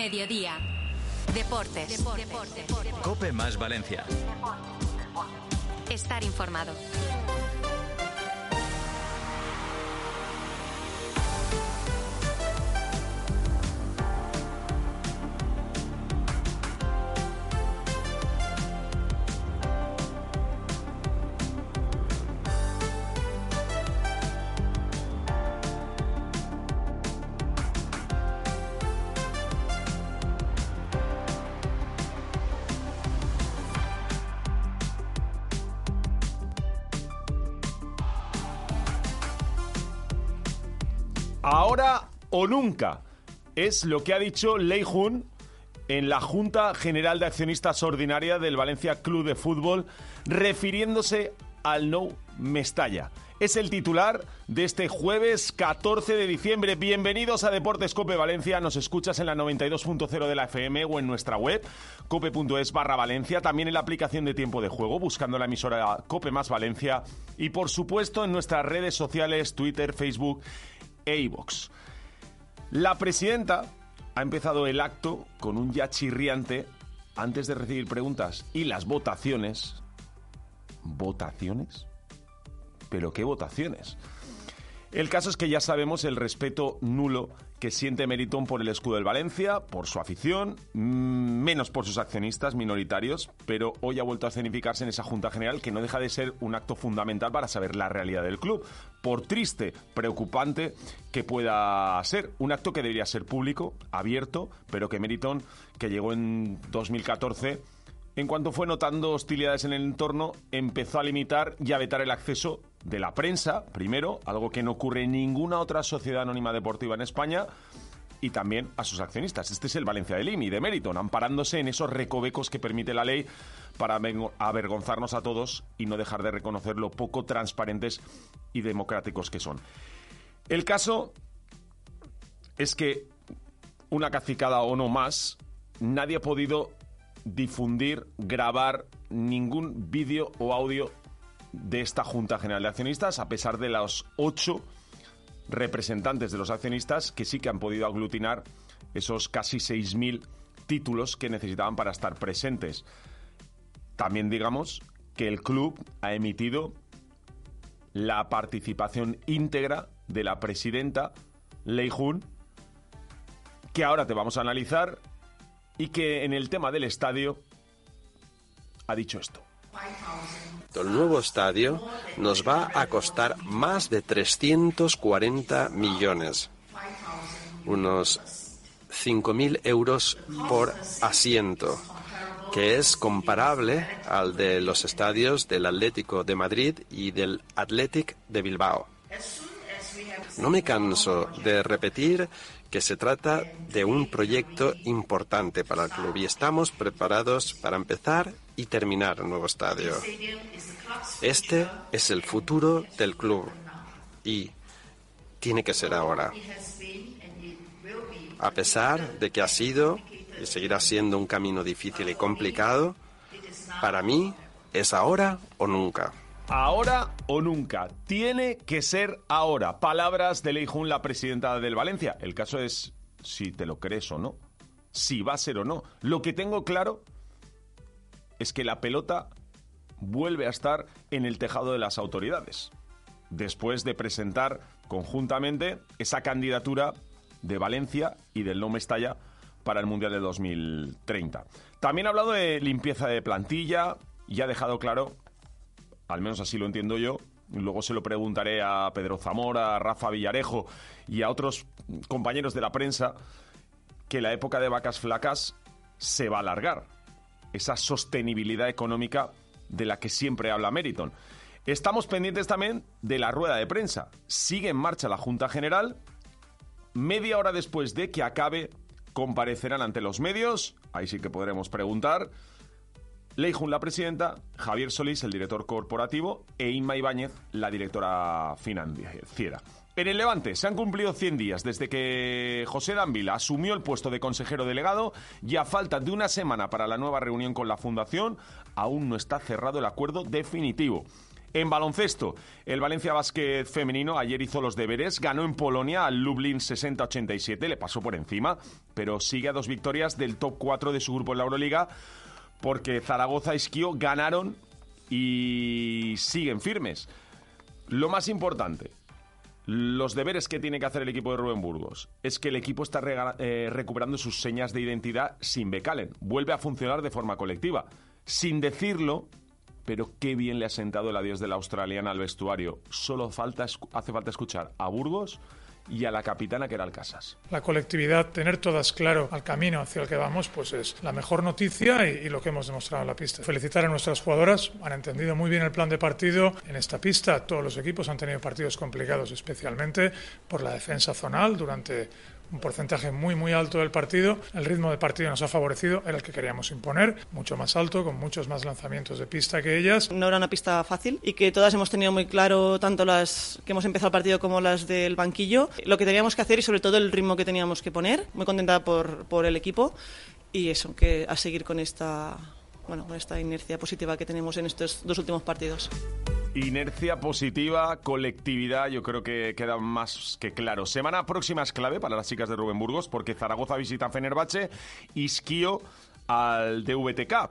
Mediodía. Deportes. Cope más Valencia. Estar informado. O nunca es lo que ha dicho Lei Jun en la Junta General de Accionistas Ordinaria del Valencia Club de Fútbol, refiriéndose al no Mestalla. Es el titular de este jueves 14 de diciembre. Bienvenidos a Deportes Cope Valencia. Nos escuchas en la 92.0 de la FM o en nuestra web, cope.es barra Valencia. También en la aplicación de tiempo de juego, buscando la emisora Cope más Valencia. Y por supuesto en nuestras redes sociales, Twitter, Facebook e iVoox. La presidenta ha empezado el acto con un ya chirriante antes de recibir preguntas y las votaciones. ¿Votaciones? ¿Pero qué votaciones? El caso es que ya sabemos el respeto nulo que siente Meritón por el escudo del Valencia, por su afición, mm, menos por sus accionistas minoritarios, pero hoy ha vuelto a escenificarse en esa Junta General que no deja de ser un acto fundamental para saber la realidad del club. Por triste, preocupante que pueda ser, un acto que debería ser público, abierto, pero que Meritón, que llegó en 2014, en cuanto fue notando hostilidades en el entorno, empezó a limitar y a vetar el acceso de la prensa, primero, algo que no ocurre en ninguna otra sociedad anónima deportiva en España, y también a sus accionistas. Este es el Valencia de Limi, de Meriton, amparándose en esos recovecos que permite la ley para avergonzarnos a todos y no dejar de reconocer lo poco transparentes y democráticos que son. El caso es que una cacicada o no más, nadie ha podido difundir, grabar ningún vídeo o audio de esta Junta General de Accionistas, a pesar de los ocho representantes de los accionistas que sí que han podido aglutinar esos casi 6.000 títulos que necesitaban para estar presentes. También digamos que el club ha emitido la participación íntegra de la presidenta Lei Jun, que ahora te vamos a analizar y que en el tema del estadio ha dicho esto. El nuevo estadio nos va a costar más de 340 millones, unos 5.000 euros por asiento, que es comparable al de los estadios del Atlético de Madrid y del Athletic de Bilbao. No me canso de repetir que se trata de un proyecto importante para el club y estamos preparados para empezar y terminar el nuevo estadio. Este es el futuro del club y tiene que ser ahora. A pesar de que ha sido y seguirá siendo un camino difícil y complicado, para mí es ahora o nunca. Ahora o nunca. Tiene que ser ahora. Palabras de Lei Jun, la presidenta del Valencia. El caso es si te lo crees o no. Si va a ser o no. Lo que tengo claro es que la pelota vuelve a estar en el tejado de las autoridades. Después de presentar conjuntamente esa candidatura de Valencia y del No Mestalla para el Mundial de 2030. También ha hablado de limpieza de plantilla y ha dejado claro al menos así lo entiendo yo. Luego se lo preguntaré a Pedro Zamora, a Rafa Villarejo y a otros compañeros de la prensa que la época de vacas flacas se va a alargar. Esa sostenibilidad económica de la que siempre habla Meriton. Estamos pendientes también de la rueda de prensa. Sigue en marcha la Junta General. Media hora después de que acabe, comparecerán ante los medios. Ahí sí que podremos preguntar. Leijun, la presidenta, Javier Solís, el director corporativo, e Inma Ibáñez, la directora financiera. En el Levante se han cumplido 100 días desde que José Danvila asumió el puesto de consejero delegado y a falta de una semana para la nueva reunión con la Fundación, aún no está cerrado el acuerdo definitivo. En baloncesto, el Valencia Basket femenino ayer hizo los deberes, ganó en Polonia al Lublin 60-87, le pasó por encima, pero sigue a dos victorias del top 4 de su grupo en la Euroliga, porque Zaragoza y Esquío ganaron y siguen firmes. Lo más importante, los deberes que tiene que hacer el equipo de Rubén Burgos es que el equipo está eh, recuperando sus señas de identidad sin Becalen. Vuelve a funcionar de forma colectiva. Sin decirlo, pero qué bien le ha sentado el adiós de la australiana al vestuario. Solo falta, hace falta escuchar a Burgos y a la capitana que era Alcasas. La colectividad, tener todas claro al camino hacia el que vamos, pues es la mejor noticia y, y, lo que hemos demostrado en la pista. Felicitar a nuestras jugadoras, han entendido muy bien el plan de partido en esta pista. Todos los equipos han tenido partidos complicados, especialmente por la defensa zonal durante un porcentaje muy muy alto del partido. El ritmo de partido nos ha favorecido, era el que queríamos imponer, mucho más alto, con muchos más lanzamientos de pista que ellas. No era una pista fácil y que todas hemos tenido muy claro, tanto las que hemos empezado el partido como las del banquillo, lo que teníamos que hacer y sobre todo el ritmo que teníamos que poner. Muy contenta por, por el equipo y eso, que a seguir con esta, bueno, con esta inercia positiva que tenemos en estos dos últimos partidos. Inercia positiva, colectividad, yo creo que queda más que claro. Semana próxima es clave para las chicas de Rubén Burgos porque Zaragoza visita a Fenerbahce y Skio al DVTK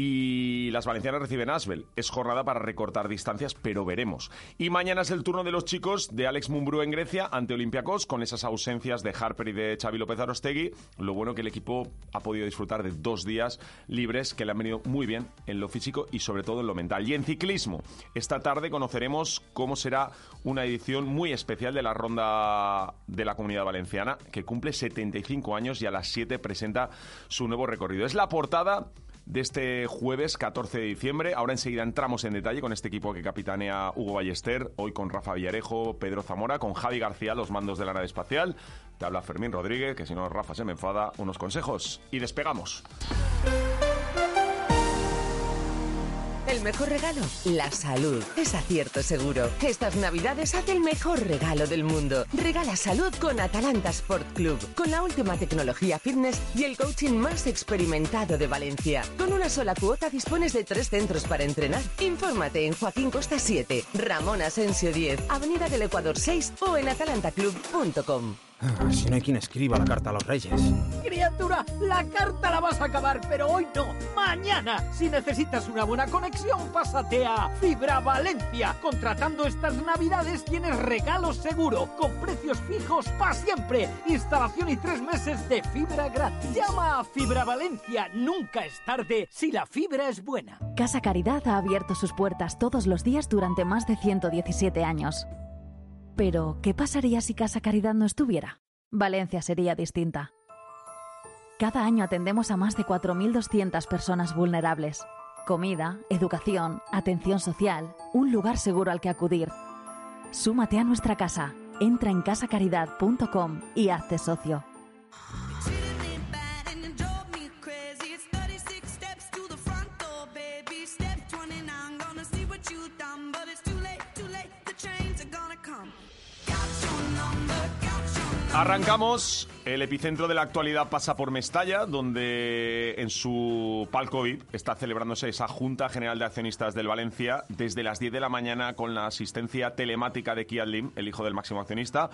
y las valencianas reciben Asbel. Es jornada para recortar distancias, pero veremos. Y mañana es el turno de los chicos de Alex Mumbrú en Grecia ante Olympiacos, con esas ausencias de Harper y de Xavi López Arostegui. Lo bueno que el equipo ha podido disfrutar de dos días libres que le han venido muy bien en lo físico y sobre todo en lo mental. Y en ciclismo, esta tarde conoceremos cómo será una edición muy especial de la ronda de la Comunidad Valenciana, que cumple 75 años y a las 7 presenta su nuevo recorrido. Es la portada de este jueves 14 de diciembre. Ahora enseguida entramos en detalle con este equipo que capitanea Hugo Ballester, hoy con Rafa Villarejo, Pedro Zamora, con Javi García, los mandos de la nave espacial. Te habla Fermín Rodríguez, que si no Rafa se me enfada, unos consejos y despegamos. El mejor regalo, la salud. Es acierto seguro. Estas navidades haz el mejor regalo del mundo. Regala salud con Atalanta Sport Club. Con la última tecnología fitness y el coaching más experimentado de Valencia. Con una sola cuota dispones de tres centros para entrenar. Infórmate en Joaquín Costa 7, Ramón Asensio 10, Avenida del Ecuador 6 o en atalantaclub.com. Ah, si no hay quien escriba la carta a los reyes. Criatura, la carta la vas a acabar, pero hoy no, mañana. Si necesitas una buena conexión, pásate a Fibra Valencia. Contratando estas navidades tienes regalos seguro, con precios fijos para siempre. Instalación y tres meses de fibra gratis. Llama a Fibra Valencia, nunca es tarde si la fibra es buena. Casa Caridad ha abierto sus puertas todos los días durante más de 117 años. Pero, ¿qué pasaría si Casa Caridad no estuviera? Valencia sería distinta. Cada año atendemos a más de 4.200 personas vulnerables. Comida, educación, atención social, un lugar seguro al que acudir. Súmate a nuestra casa. Entra en casacaridad.com y hazte socio. Arrancamos. El epicentro de la actualidad pasa por Mestalla, donde en su palco VIP está celebrándose esa Junta General de Accionistas del Valencia desde las 10 de la mañana con la asistencia telemática de Kian Lim, el hijo del máximo accionista,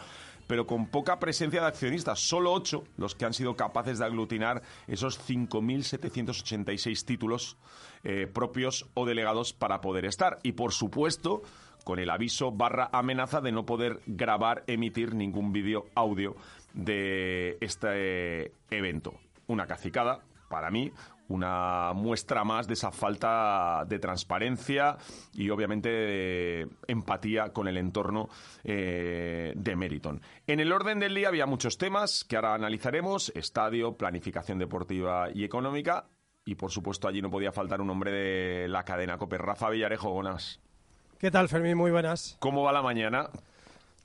pero con poca presencia de accionistas. Solo ocho los que han sido capaces de aglutinar esos 5.786 títulos eh, propios o delegados para poder estar. Y por supuesto con el aviso barra amenaza de no poder grabar, emitir ningún vídeo audio de este evento. Una cacicada para mí, una muestra más de esa falta de transparencia y obviamente de empatía con el entorno eh, de Meriton. En el orden del día había muchos temas que ahora analizaremos, estadio, planificación deportiva y económica, y por supuesto allí no podía faltar un hombre de la cadena Coper, Rafa Villarejo, buenas. ¿Qué tal, Fermín? Muy buenas. ¿Cómo va la mañana?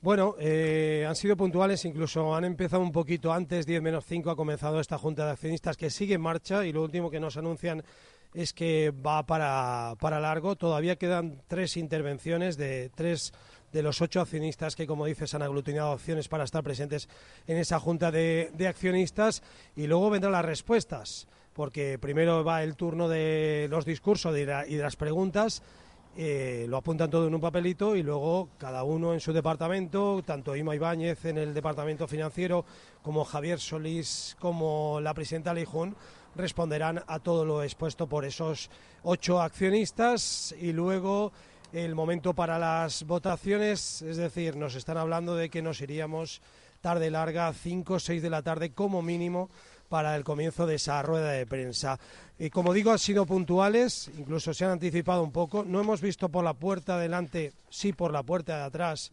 Bueno, eh, han sido puntuales, incluso han empezado un poquito antes, 10 menos 5 ha comenzado esta junta de accionistas que sigue en marcha y lo último que nos anuncian es que va para, para largo. Todavía quedan tres intervenciones de tres de los ocho accionistas que, como dices, han aglutinado opciones para estar presentes en esa junta de, de accionistas y luego vendrán las respuestas, porque primero va el turno de los discursos y de las preguntas eh, lo apuntan todo en un papelito y luego cada uno en su departamento, tanto Ima Ibáñez en el departamento financiero como Javier Solís como la presidenta Leijón responderán a todo lo expuesto por esos ocho accionistas. Y luego el momento para las votaciones, es decir, nos están hablando de que nos iríamos tarde larga, 5 o 6 de la tarde como mínimo para el comienzo de esa rueda de prensa. Y como digo, han sido puntuales, incluso se han anticipado un poco. No hemos visto por la puerta delante, sí por la puerta de atrás.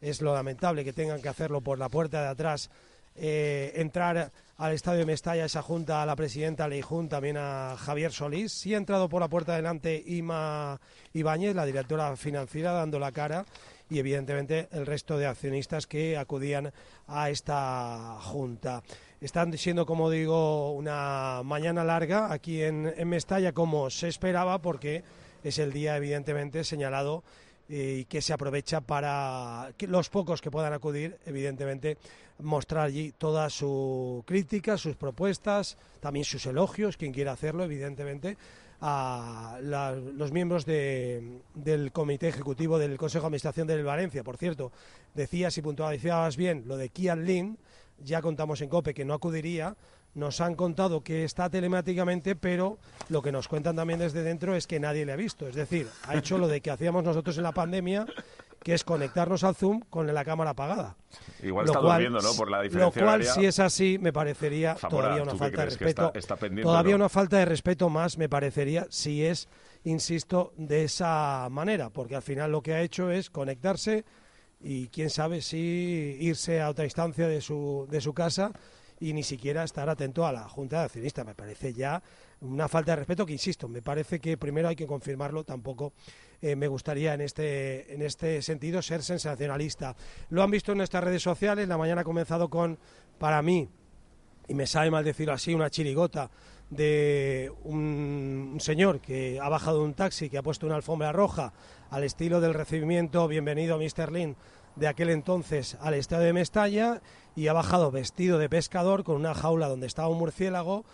Es lo lamentable que tengan que hacerlo por la puerta de atrás. Eh, entrar al estadio de Mestalla, esa junta, a la presidenta Leijun, también a Javier Solís. Sí ha entrado por la puerta de delante Ima Ibáñez, la directora financiera, dando la cara y evidentemente el resto de accionistas que acudían a esta junta. Están siendo, como digo, una mañana larga aquí en, Mestalla, como se esperaba, porque es el día, evidentemente, señalado y que se aprovecha para que los pocos que puedan acudir, evidentemente, mostrar allí toda su crítica, sus propuestas, también sus elogios, quien quiera hacerlo, evidentemente, a los miembros del Comité Ejecutivo del Consejo de Administración del Valencia. Por cierto, decías y puntualizabas bien lo de Kian Lin, ya contamos en COPE que no acudiría, nos han contado que está telemáticamente, pero lo que nos cuentan también desde dentro es que nadie le ha visto. Es decir, ha hecho lo de que hacíamos nosotros en la pandemia, que es conectarnos al Zoom con la cámara apagada. Igual está durmiendo, ¿no? Por la diferencia Lo cual, si es así, me parecería todavía una falta de respeto. todavía una falta de respeto más, me parecería, si es, insisto, de esa manera, porque al final lo que ha hecho es conectarse y quién sabe si irse a otra instancia de su, de su casa y ni siquiera estar atento a la Junta de Accionistas. Me parece ya una falta de respeto que, insisto, me parece que primero hay que confirmarlo, tampoco eh, me gustaría en este, en este sentido ser sensacionalista. Lo han visto en nuestras redes sociales, la mañana ha comenzado con, para mí, y me sabe mal decirlo así, una chirigota de un, señor que ha bajado un taxi, que ha puesto una alfombra roja al estilo del recibimiento, bienvenido Mr. Lin, de aquel entonces al estadio de Mestalla y ha bajado vestido de pescador con una jaula donde estaba un murciélago,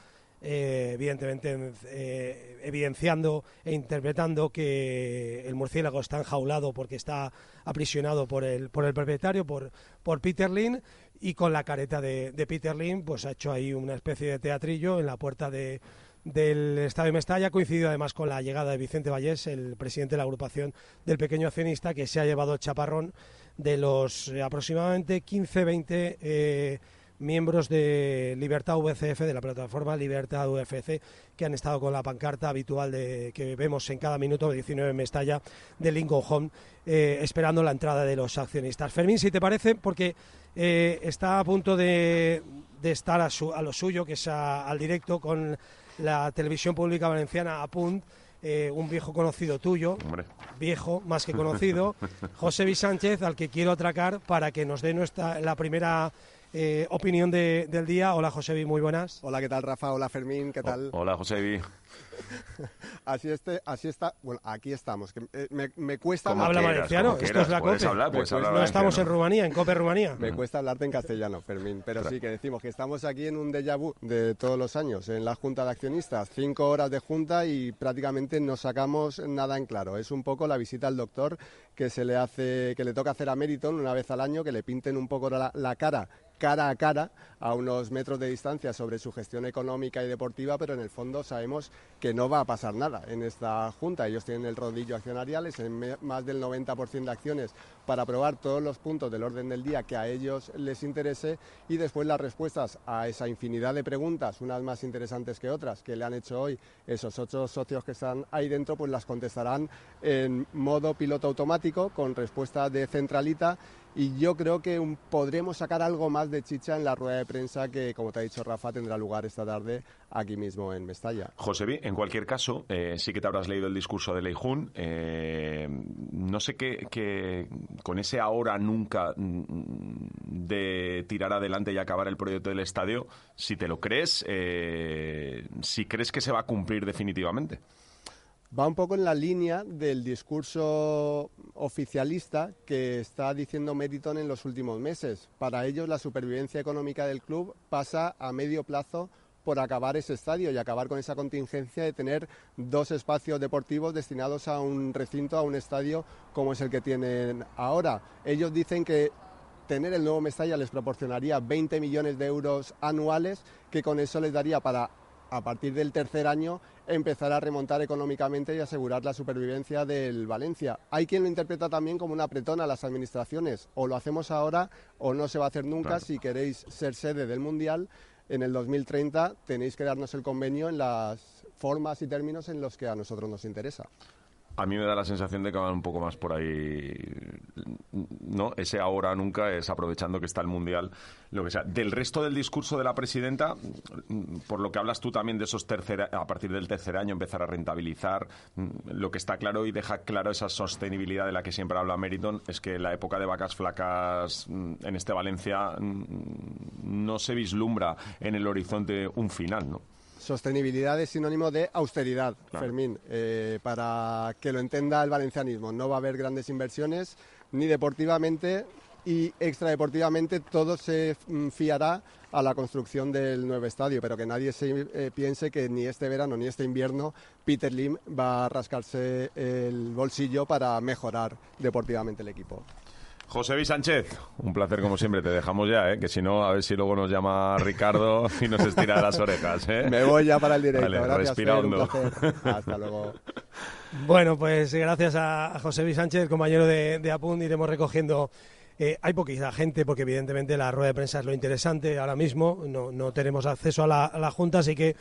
eh, evidentemente eh, evidenciando e interpretando que el murciélago está enjaulado porque está aprisionado por el, por el propietario, por, por Peter Lin, y con la careta de, de Peter Lin, pues ha hecho ahí una especie de teatrillo en la puerta de del Estadio Mestalla. Coincidido además con la llegada de Vicente Vallés, el presidente de la agrupación del pequeño accionista, que se ha llevado chaparrón de los eh, aproximadamente 15-20 eh, miembros de Libertad VCF, de la plataforma Libertad UFC, que han estado con la pancarta habitual de, que vemos en cada minuto de 19 en Mestalla de Lincoln Home, eh, esperando la entrada de los accionistas. Fermín, si te parece, porque está a punto de, estar a, a, lo suyo, que es al directo con la televisión pública valenciana a punt, eh, un viejo conocido tuyo, viejo más que conocido, José V. Sánchez, al que quiero atracar para que nos dé nuestra, la primera eh, opinión del día. Hola José V, muy buenas. Hola, ¿qué tal Rafa? Hola Fermín, ¿qué tal? hola José V. así, este, así está, bueno, aquí estamos. Eh, me, cuesta... Habla valenciano, esto es la COPE. no estamos en Rumanía, en COPE Rumanía. Me cuesta hablarte en castellano, Fermín, pero sí que decimos que estamos aquí en un déjà vu de todos los años, en la Junta de Accionistas. Cinco horas de junta y prácticamente no sacamos nada en claro. Es un poco la visita al doctor que se le hace, que le toca hacer a Meriton una vez al año, que le pinten un poco la cara cara a cara a unos metros de distancia sobre su gestión económica y deportiva, pero en el fondo sabemos que no va a pasar nada en esta junta. Ellos tienen el rodillo accionarial, es en más del 90% de acciones para aprobar todos los puntos del orden del día que a ellos les interese y después las respuestas a esa infinidad de preguntas, unas más interesantes que otras, que le han hecho hoy esos ocho socios que están ahí dentro, pues las contestarán en modo piloto automático con respuesta de centralita y yo creo que podremos sacar algo más de chicha en la rueda de prensa que, como te ha dicho Rafa, tendrá lugar esta tarde aquí mismo en Mestalla. José, en cualquier caso, eh, sí que te habrás leído el discurso de Leijun. Eh, no sé qué, que con ese ahora nunca mm, de tirar adelante y acabar el proyecto del estadio, si te lo crees, eh, si crees que se va a cumplir definitivamente va un poco en la línea del discurso oficialista que está diciendo Meriton en los últimos meses. Para ellos la supervivencia económica del club pasa a medio plazo por acabar ese estadio y acabar con esa contingencia de tener dos espacios deportivos destinados a un recinto, a un estadio como es el que tienen ahora. Ellos dicen que tener el nuevo Mestalla les proporcionaría 20 millones de euros anuales, que con eso les daría para a partir del tercer año empezar a remontar económicamente y asegurar la supervivencia del Valencia. Hay quien lo interpreta también como una apretón a las administraciones. O lo hacemos ahora o no se va a hacer nunca. Si queréis ser sede del Mundial, en el 2030 tenéis que darnos el convenio en las formas y términos en los que a nosotros nos interesa a mí me da la sensación de que van un poco más por ahí, ¿no? Ese ahora nunca es aprovechando que está el Mundial, lo que sea. Del resto del discurso de la presidenta, por lo que hablas tú también de esos tercer, a partir del tercer año empezar a rentabilizar, lo que está claro y deja claro esa sostenibilidad de la que siempre habla Meriton es que la época de vacas flacas en este Valencia no se vislumbra en el horizonte un final, ¿no? Sostenibilidad es sinónimo de austeridad, Fermín. Eh, para que lo entienda el valencianismo, no va a haber grandes inversiones ni deportivamente y extradeportivamente todo se mm, fiará a la construcción del nuevo estadio, pero que nadie se eh, piense que ni este verano ni este invierno Peter Lim va a rascarse el bolsillo para mejorar deportivamente el equipo. José Luis Sánchez, un placer como siempre. Te dejamos ya, ¿eh? que si no, a ver si luego nos llama Ricardo y nos estira las orejas. ¿eh? Me voy ya para el directo. Vale, respirando. Hasta luego. Bueno, pues gracias a José Luis Sánchez, compañero de, de Apun, iremos recogiendo. Eh, hay poquita gente porque evidentemente la rueda de prensa es lo interesante ahora mismo. No, no tenemos acceso a la, a la Junta, así que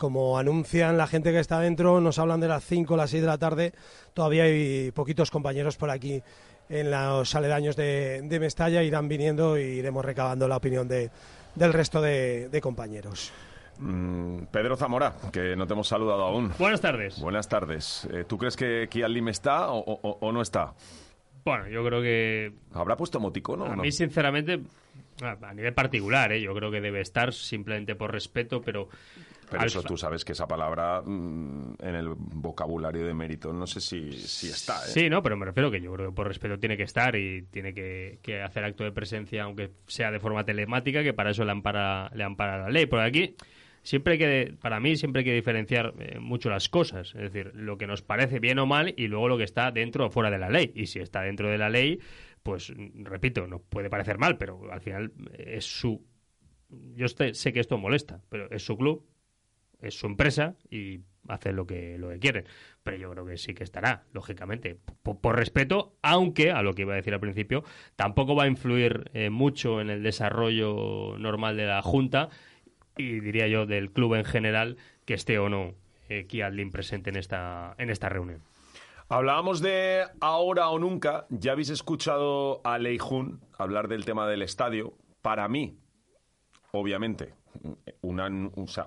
como anuncian la gente que está dentro, nos hablan de las 5 o las 6 de la tarde. Todavía hay poquitos compañeros por aquí en los aledaños de, Mestalla irán viniendo e iremos recabando la opinión de, del resto de, compañeros. Mm, Pedro Zamora, que no te hemos saludado aún. Buenas tardes. Buenas tardes. Eh, ¿Tú crees que Kialim está o, no está? Bueno, yo creo que... ¿Habrá puesto emoticono A no? mí, sinceramente, a nivel particular, ¿eh? yo creo que debe estar simplemente por respeto, pero pero eso tú sabes que esa palabra mm, en el vocabulario de mérito no sé si, si está. ¿eh? Sí, no, pero me refiero que yo creo que por respeto tiene que estar y tiene que, hacer acto de presencia, aunque sea de forma telemática, que para eso le ampara, le ampara la ley. Por aquí siempre hay que, para mí siempre hay que diferenciar eh, mucho las cosas, es decir, lo que nos parece bien o mal y luego lo que está dentro o fuera de la ley. Y si está dentro de la ley, pues repito, nos puede parecer mal, pero al final es su... Yo sé que esto molesta, pero es su club, es su empresa y hace lo que, lo que quieren. Pero yo creo que sí que estará, lógicamente, por, respeto, aunque, a lo que iba a decir al principio, tampoco va a influir eh, mucho en el desarrollo normal de la Junta y diría yo del club en general que esté o no eh, Kiadlin presente en esta, en esta reunión. Hablábamos de ahora o nunca. Ya habéis escuchado a Lei Jun hablar del tema del estadio. Para mí, obviamente, una,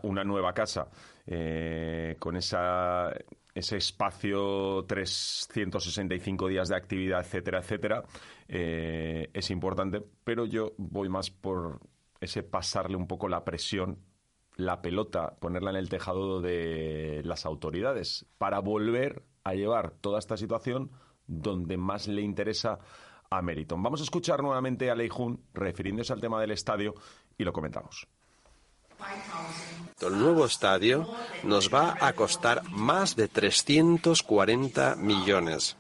una nueva casa eh, con esa, ese espacio 365 días de actividad, etcétera, etcétera, eh, es importante, pero yo voy más por ese pasarle un poco la presión, la pelota, ponerla en el tejado de las autoridades para volver a llevar toda esta situación donde más le interesa a Meriton. Vamos a escuchar nuevamente a Leijun refiriéndose al tema del estadio y lo comentamos. El nuevo estadio nos va a costar más de 340 millones,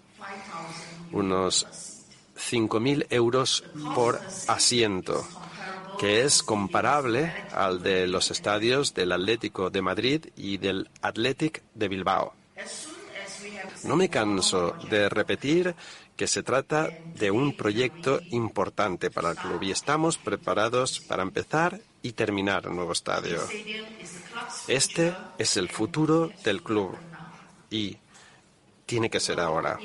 unos 5.000 euros por asiento, que es comparable al de los estadios del Atlético de Madrid y del Athletic de Bilbao. No me canso de repetir que se trata de un proyecto importante para el club y estamos preparados para empezar y terminar el nuevo estadio. Este es el futuro del club y tiene que ser ahora.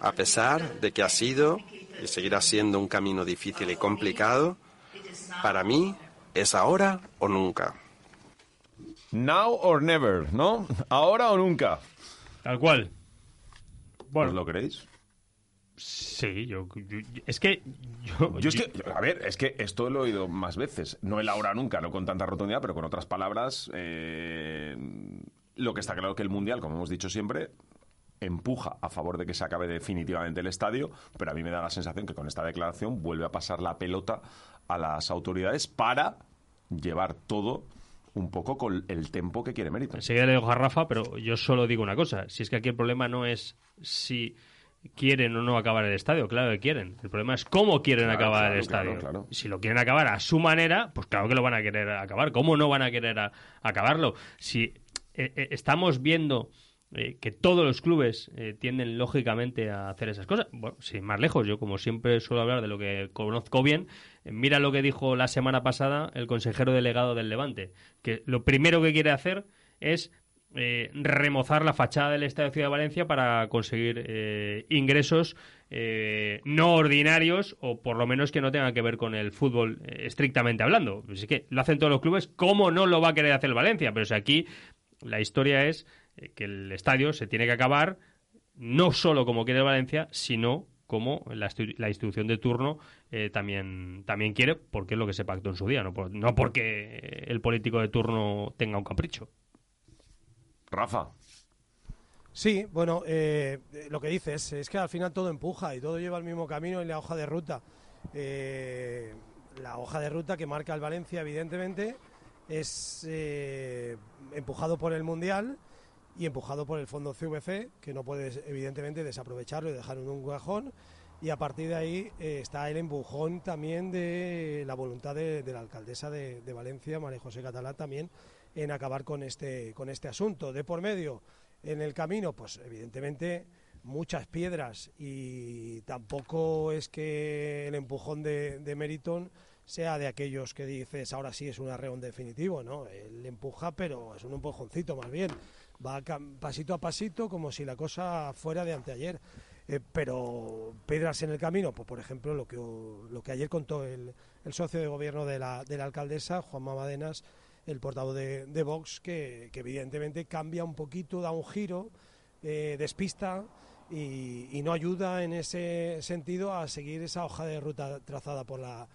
A pesar de que ha sido y seguirá siendo un camino difícil y complicado, para mí es ahora o nunca. Now or never, ¿no? Ahora o nunca. Tal cual. Bueno, ¿Os lo creéis? Sí, yo, yo- es que yo, Yo es que, a ver, es que esto lo he oído más veces. No el ahora nunca, no con tanta rotundidad, pero con otras palabras. eh, lo que está claro que el Mundial, como hemos dicho siempre, empuja a favor de que se acabe definitivamente el estadio, pero a mí me da la sensación que con esta declaración vuelve a pasar la pelota a las autoridades para llevar todo un poco con el tempo que quiere Mérito. Enseguida le dejo a Rafa, pero yo solo digo una cosa. Si es que aquí el problema no es si quieren o no acabar el estadio, claro que quieren. El problema es cómo quieren Claro, acabar claro, el estadio. claro, claro. Si lo quieren acabar a su manera, pues claro que lo van a querer acabar. ¿Cómo no van a querer a- acabarlo? Si eh, eh, estamos viendo eh, que todos los clubes eh, tienden lógicamente a hacer esas cosas. Bueno, sin más lejos, yo como siempre suelo hablar de lo que conozco bien, eh, mira lo que dijo la semana pasada el consejero delegado del Levante, que lo primero que quiere hacer es remozar la fachada del Estadio Ciudad de Valencia para conseguir ingresos no ordinarios o por lo menos que no tengan que ver con el fútbol estrictamente hablando. Así que lo hacen todos los clubes, ¿cómo no lo va a querer hacer el Valencia? Pero si aquí la historia es eh, que el estadio se tiene que acabar no solo como quiere el Valencia, sino como la, estu- la institución de turno eh, también, también quiere, porque es lo que se pactó en su día, no, por- no porque el político de turno tenga un capricho. Rafa. Sí, bueno, eh, lo que dices es que al final todo empuja y todo lleva el mismo camino en la hoja de ruta. Eh, la hoja de ruta que marca el Valencia, evidentemente, es eh, empujado por el Mundial y empujado por el fondo CVC, que no puedes, evidentemente, desaprovecharlo y dejarlo en un cajón. Y a partir de ahí eh, está el empujón también de la voluntad de, la alcaldesa de, de Valencia, María José Catalá, también en acabar con este, con este asunto. De por medio, en el camino, pues evidentemente muchas piedras y tampoco es que el empujón de, de Meriton sea de aquellos que dices ahora sí es un arreón definitivo, ¿no? Él empuja, pero es un empujoncito más bien. Va pasito a pasito como si la cosa fuera de anteayer. Eh, pero piedras en el camino, pues por ejemplo lo que, lo que ayer contó el, el socio de gobierno de la, de la alcaldesa, Juan Mamadenas, el portavoz de, de Vox, que, que evidentemente cambia un poquito, da un giro, eh, despista y, y no ayuda en ese sentido a seguir esa hoja de ruta trazada por la,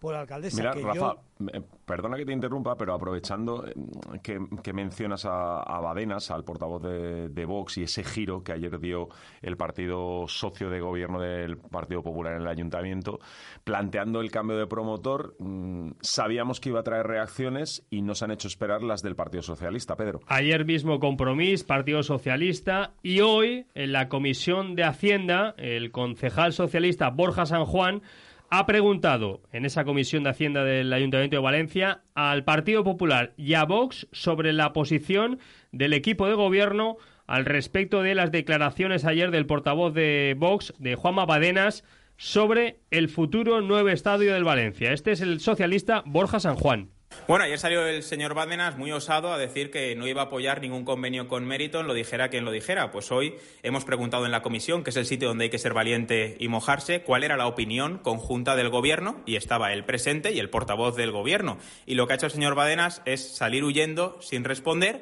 por la alcaldesa. Mira, que Rafa, yo- perdona que te interrumpa, pero aprovechando eh, que, que mencionas a, a Badenas, al portavoz de, de Vox, y ese giro que ayer dio el partido socio de gobierno del Partido Popular en el Ayuntamiento, planteando el cambio de promotor, mm, sabíamos que iba a traer reacciones y nos han hecho esperar las del Partido Socialista, Pedro. Ayer mismo Compromís, Partido Socialista, y hoy en la Comisión de Hacienda, el concejal socialista Borja San Juan ha preguntado en esa Comisión de Hacienda del Ayuntamiento de Valencia al Partido Popular y a Vox sobre la posición del equipo de gobierno al respecto de las declaraciones ayer del portavoz de Vox, de Juanma Badenas, sobre el futuro nuevo estadio del Valencia. Este es el socialista Borja San Juan. Bueno, ayer salió el señor Bárdenas muy osado a decir que no iba a apoyar ningún convenio con Meriton, lo dijera quien lo dijera. Pues hoy hemos preguntado en la comisión, que es el sitio donde hay que ser valiente y mojarse, cuál era la opinión conjunta del gobierno y estaba el presente y el portavoz del gobierno. Y lo que ha hecho el señor Bárdenas es salir huyendo sin responder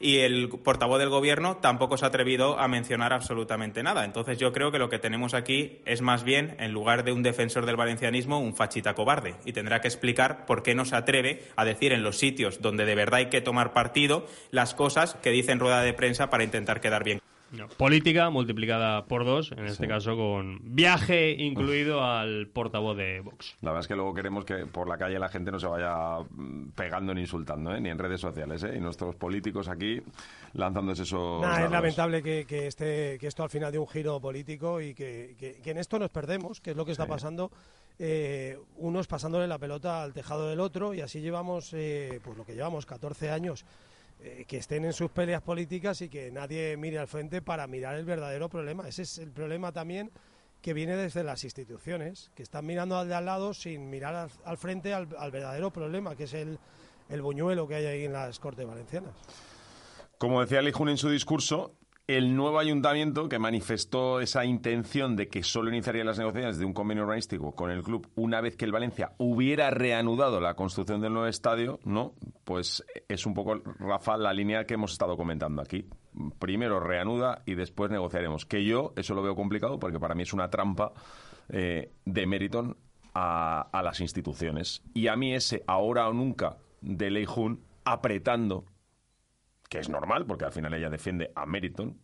y el portavoz del gobierno tampoco se ha atrevido a mencionar absolutamente nada. Entonces yo creo que lo que tenemos aquí es más bien, en lugar de un defensor del valencianismo, un fachita cobarde. Y tendrá que explicar por qué no se atreve a decir en los sitios donde de verdad hay que tomar partido las cosas que dice en rueda de prensa para intentar quedar bien. No, política multiplicada por dos, en este caso con viaje incluido al portavoz de Vox. La verdad es que luego queremos que por la calle la gente no se vaya mm, pegando ni insultando, ¿eh? ni en redes sociales, ¿eh? y nuestros políticos aquí lanzándose esos... Nah, es lamentable que, que, esté- que esto al final de un giro político y que, que- que en esto nos perdemos, que es lo que está pasando, eh, unos pasándole la pelota al tejado del otro y así llevamos, eh, pues lo que llevamos, 14 años. Eh, que estén en sus peleas políticas y que nadie mire al frente para mirar el verdadero problema. Ese es el problema también que viene desde las instituciones, que están mirando al de al lado sin mirar al, frente al, al, verdadero problema, que es el, el buñuelo que hay ahí en las Cortes Valencianas. Como decía Lijun en su discurso, el nuevo ayuntamiento que manifestó esa intención de que solo iniciaría las negociaciones de un convenio urbanístico con el club una vez que el Valencia hubiera reanudado la construcción del nuevo estadio, no, pues es un poco, Rafa, la línea que hemos estado comentando aquí. Primero reanuda y después negociaremos. Que yo eso lo veo complicado porque para mí es una trampa eh, de Meriton a, a las instituciones. Y a mí ese ahora o nunca de Lei Jun apretando que es normal, porque al final ella defiende a Meriton,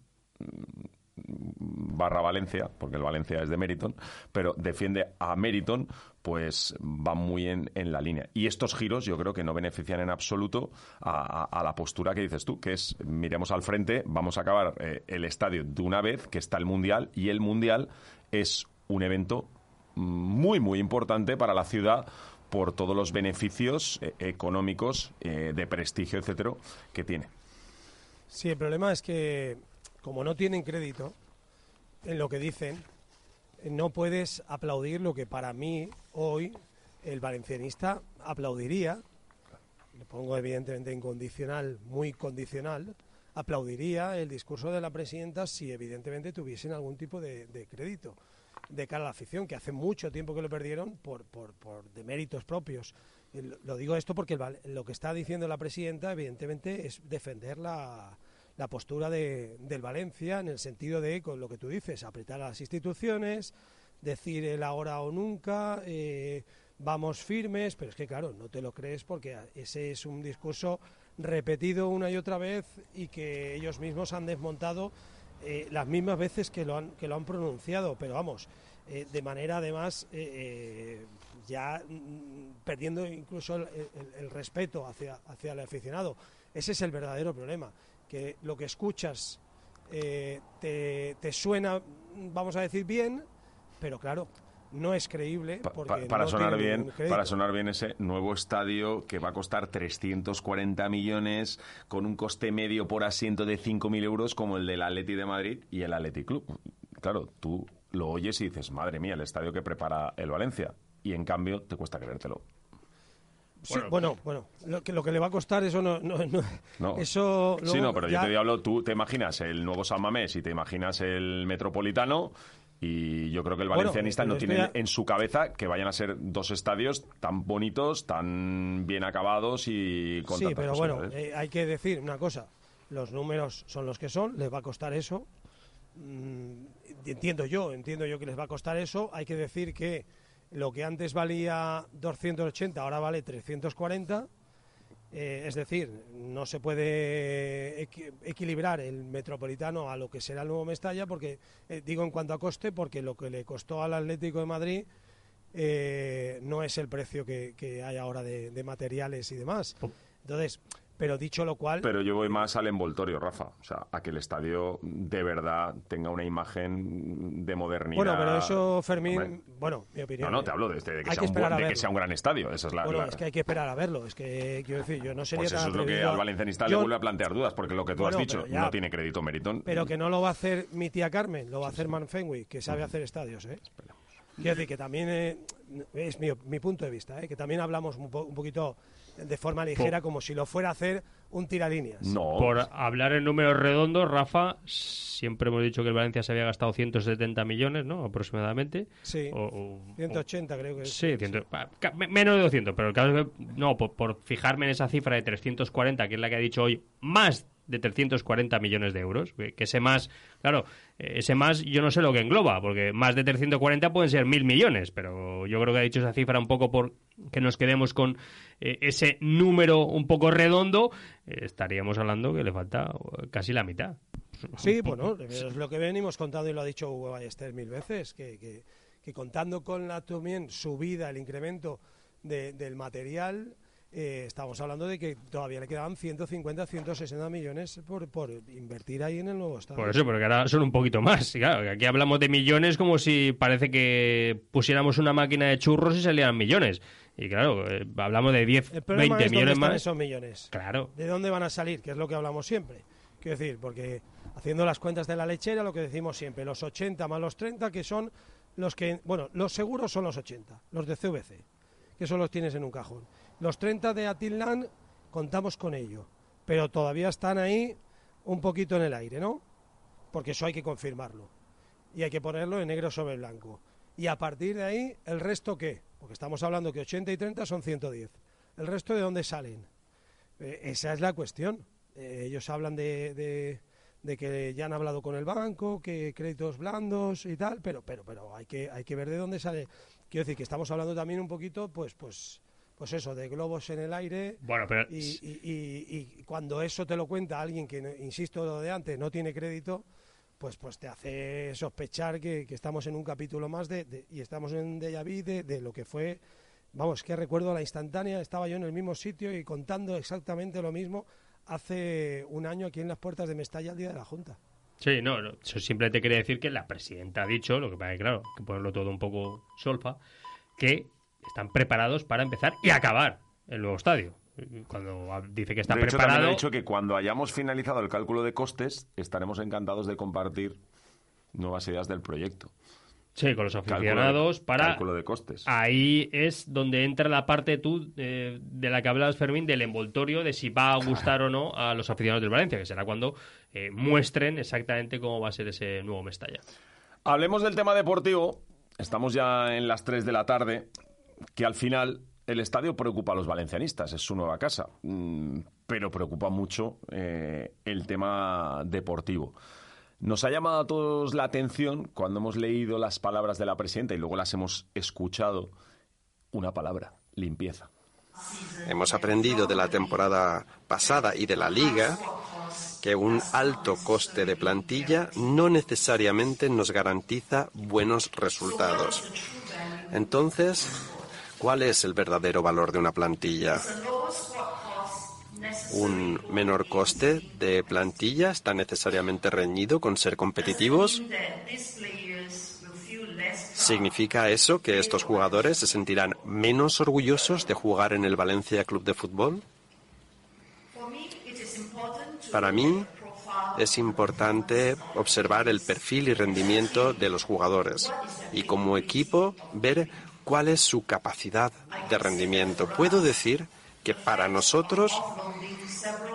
barra Valencia, porque el Valencia es de Meriton, pero defiende a Meriton, pues va muy en, en, la línea. Y estos giros yo creo que no benefician en absoluto a la postura que dices tú, que es miremos al frente, vamos a acabar eh, el estadio de una vez, que está el Mundial, y el Mundial es un evento muy, muy importante para la ciudad por todos los beneficios eh, económicos, eh, de prestigio, etcétera, que tiene. Sí, el problema es que como no tienen crédito en lo que dicen, no puedes aplaudir lo que para mí hoy el valencianista aplaudiría, le pongo evidentemente incondicional, muy condicional, aplaudiría el discurso de la presidenta si evidentemente tuviesen algún tipo de, crédito de cara a la afición, que hace mucho tiempo que lo perdieron por, por, por deméritos propios. Lo digo esto porque lo que está diciendo la presidenta, evidentemente, es defender la, la postura de, del Valencia en el sentido de, con lo que tú dices, apretar a las instituciones, decir el ahora o nunca, eh, vamos firmes, pero es que claro, no te lo crees porque ese es un discurso repetido una y otra vez y que ellos mismos han desmontado eh, las mismas veces que lo han, que lo han pronunciado, pero vamos, eh, de manera además ya mm, perdiendo incluso el, el, el, respeto hacia, hacia el aficionado. Ese es el verdadero problema, que lo que escuchas te, te suena, vamos a decir, bien, pero claro, no es creíble porque pa, para no sonar bien para sonar bien ese nuevo estadio que va a costar 340 millones con un coste medio por asiento de 5.000 euros como el del Atleti de Madrid y el Atleti Club. Claro tú lo oyes y dices madre mía el estadio que prepara el Valencia y en cambio te cuesta creértelo Sí, bueno, bueno, lo que, lo que le va a costar eso no... no, no, no. Eso sí, no, pero ya... yo te hablo, tú te imaginas el nuevo San Mamés y te imaginas el Metropolitano y yo creo que el valencianista bueno, no tiene ya... en su cabeza que vayan a ser dos estadios tan bonitos, tan bien acabados y con Sí, pero bueno, eh, hay que decir una cosa. Los números son los que son, les va a costar eso. Mm, entiendo yo, entiendo yo que les va a costar eso. Hay que decir que lo que antes valía 280 ahora vale 340. Eh, es decir, no se puede equ equilibrar el metropolitano a lo que será el nuevo Mestalla, porque eh, digo en cuanto a coste, porque lo que le costó al Atlético de Madrid eh, no es el precio que, que hay ahora de, de, materiales y demás. Entonces, pero dicho lo cual. Pero yo voy más al envoltorio, Rafa. O sea, a que el estadio de verdad tenga una imagen de modernidad. Bueno, pero eso, Fermín. Hombre. Bueno, mi opinión. No, no, te hablo de, este, de, que, sea un, de que, sea un, gran estadio. Esa es la. Bueno, la... es que hay que esperar a verlo. Es que, quiero decir, yo no sería Pues eso tan es lo que al valencianista yo... le vuelve a plantear dudas, porque lo que tú bueno, has dicho ya... no tiene crédito Meritón. Pero que no lo va a hacer mi tía Carmen, lo va a hacer Man Fenway, que sabe hacer estadios, ¿eh? Quiero decir que también eh, es mi, mi, punto de vista, ¿eh? que también hablamos un, po un poquito de forma ligera, por, como si lo fuera a hacer un tiralíneas. No. Por hablar en números redondos, Rafa, siempre hemos dicho que el Valencia se había gastado 170 millones, ¿no? Aproximadamente. Sí. O, o 180 o, creo que es. Sí, 100, menos de 200, pero el caso es que, no, por, por fijarme en esa cifra de 340, que es la que ha dicho hoy, más de 340 millones de euros. Que ese más, claro, ese más yo no sé lo que engloba, porque más de 340 pueden ser mil millones, pero yo creo que ha dicho esa cifra un poco por que nos quedemos con eh, ese número un poco redondo, eh, estaríamos hablando que le falta casi la mitad. Sí, bueno, es lo que venimos contando y lo ha dicho Hugo Ballester mil veces, que, que, que contando con la también subida, el incremento de, del material, eh, estamos hablando de que todavía le quedaban 150, 160 millones por, por invertir ahí en el nuevo estadio. Por eso, porque ahora son un poquito más. Y claro, que aquí hablamos de millones como si parece que pusiéramos una máquina de churros y salieran millones. Y claro, eh, hablamos de 10, El problema 20 es dónde millones están más. esos millones. Claro. ¿De dónde van a salir? Que es lo que hablamos siempre. Quiero decir, porque haciendo las cuentas de la lechera, lo que decimos siempre, los 80 más los 30, que son los que, bueno, los seguros son los 80, los de CVC, que eso los tienes en un cajón. Los 30 de Atilán contamos con ello, pero todavía están ahí un poquito en el aire, ¿no? Porque eso hay que confirmarlo. Y hay que ponerlo en negro sobre blanco. Y a partir de ahí, ¿el resto qué? Porque estamos hablando que 80 y 30 son 110. ¿El resto de dónde salen? Eh, esa es la cuestión. Eh, ellos hablan de, de- de que ya han hablado con el banco, que créditos blandos y tal, pero, pero, pero hay que, hay que ver de dónde sale. Quiero decir que estamos hablando también un poquito, pues, pues, pues eso, de globos en el aire. Bueno, pero- y, y- y- y cuando eso te lo cuenta alguien que, insisto, lo de antes, no tiene crédito, pues, pues te hace sospechar que, que estamos en un capítulo más de, de- y estamos en déjà vu de, de lo que fue. Vamos, que recuerdo la instantánea, estaba yo en el mismo sitio y contando exactamente lo mismo hace un año aquí en las puertas de Mestalla, el día de la Junta. Sí, no, no, eso simplemente quiere decir que la presidenta ha dicho, lo que pasa es que, claro, que ponerlo todo un poco solfa, que están preparados para empezar y acabar el nuevo estadio. Cuando dice que está de hecho, también preparado... he dicho que cuando hayamos finalizado el cálculo de costes, estaremos encantados de compartir nuevas ideas del proyecto. Sí, con los Cálculo de- aficionados para... Cálculo de costes. Ahí es donde entra la parte tú eh, de la que hablabas, Fermín, del envoltorio de si va a gustar o no a los aficionados del Valencia, que será cuando eh, muestren exactamente cómo va a ser ese nuevo Mestalla. Hablemos del tema deportivo. Estamos ya en las 3 de la tarde, que al final el estadio preocupa a los valencianistas, es su nueva casa, Mm, pero preocupa mucho eh, el tema deportivo. Nos ha llamado a todos la atención cuando hemos leído las palabras de la presidenta y luego las hemos escuchado, una palabra, limpieza. Hemos aprendido de la temporada pasada y de la liga que un alto coste de plantilla no necesariamente nos garantiza buenos resultados. Entonces, ¿cuál es el verdadero valor de una plantilla? ¿Un menor coste de plantilla está necesariamente reñido con ser competitivos? ¿Significa eso que estos jugadores se sentirán menos orgullosos de jugar en el Valencia Club de Fútbol? Para mí es importante observar el perfil y rendimiento de los jugadores y como equipo ver cuál es su capacidad de rendimiento. Puedo decir que para nosotros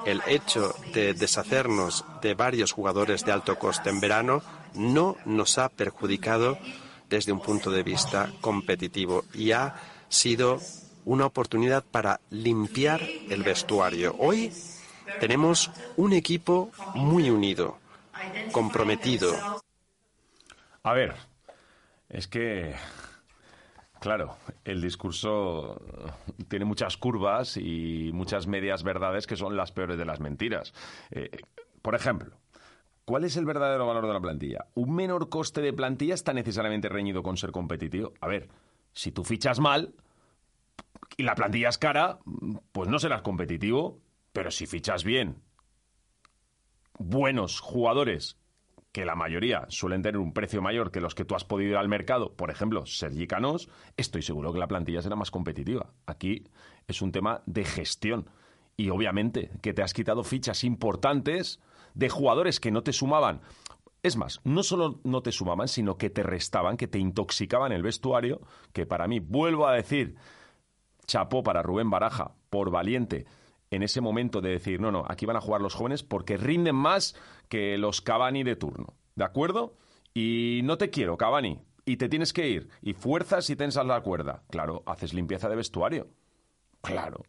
el hecho de deshacernos de varios jugadores de alto coste en verano no nos ha perjudicado desde un punto de vista competitivo y ha sido una oportunidad para limpiar el vestuario. Hoy tenemos un equipo muy unido, comprometido. A ver, es que, claro, el discurso tiene muchas curvas y muchas medias verdades que son las peores de las mentiras. Eh, por ejemplo, ¿cuál es el verdadero valor de la plantilla? ¿Un menor coste de plantilla está necesariamente reñido con ser competitivo? A ver, si tú fichas mal y la plantilla es cara, pues no serás competitivo, pero si fichas bien, buenos jugadores que la mayoría suelen tener un precio mayor que los que tú has podido ir al mercado, por ejemplo, Sergi Canós, estoy seguro que la plantilla será más competitiva. Aquí es un tema de gestión. Y obviamente que te has quitado fichas importantes de jugadores que no te sumaban. Es más, no solo no te sumaban, sino que te restaban, que te intoxicaban el vestuario, que para mí, vuelvo a decir, chapó para Rubén Baraja, por valiente, en ese momento de decir, no, no, aquí van a jugar los jóvenes porque rinden más que los Cavani de turno. ¿De acuerdo? Y no te quiero, Cavani. Y te tienes que ir. Y fuerzas y tensas la cuerda. Claro, haces limpieza de vestuario. Claro.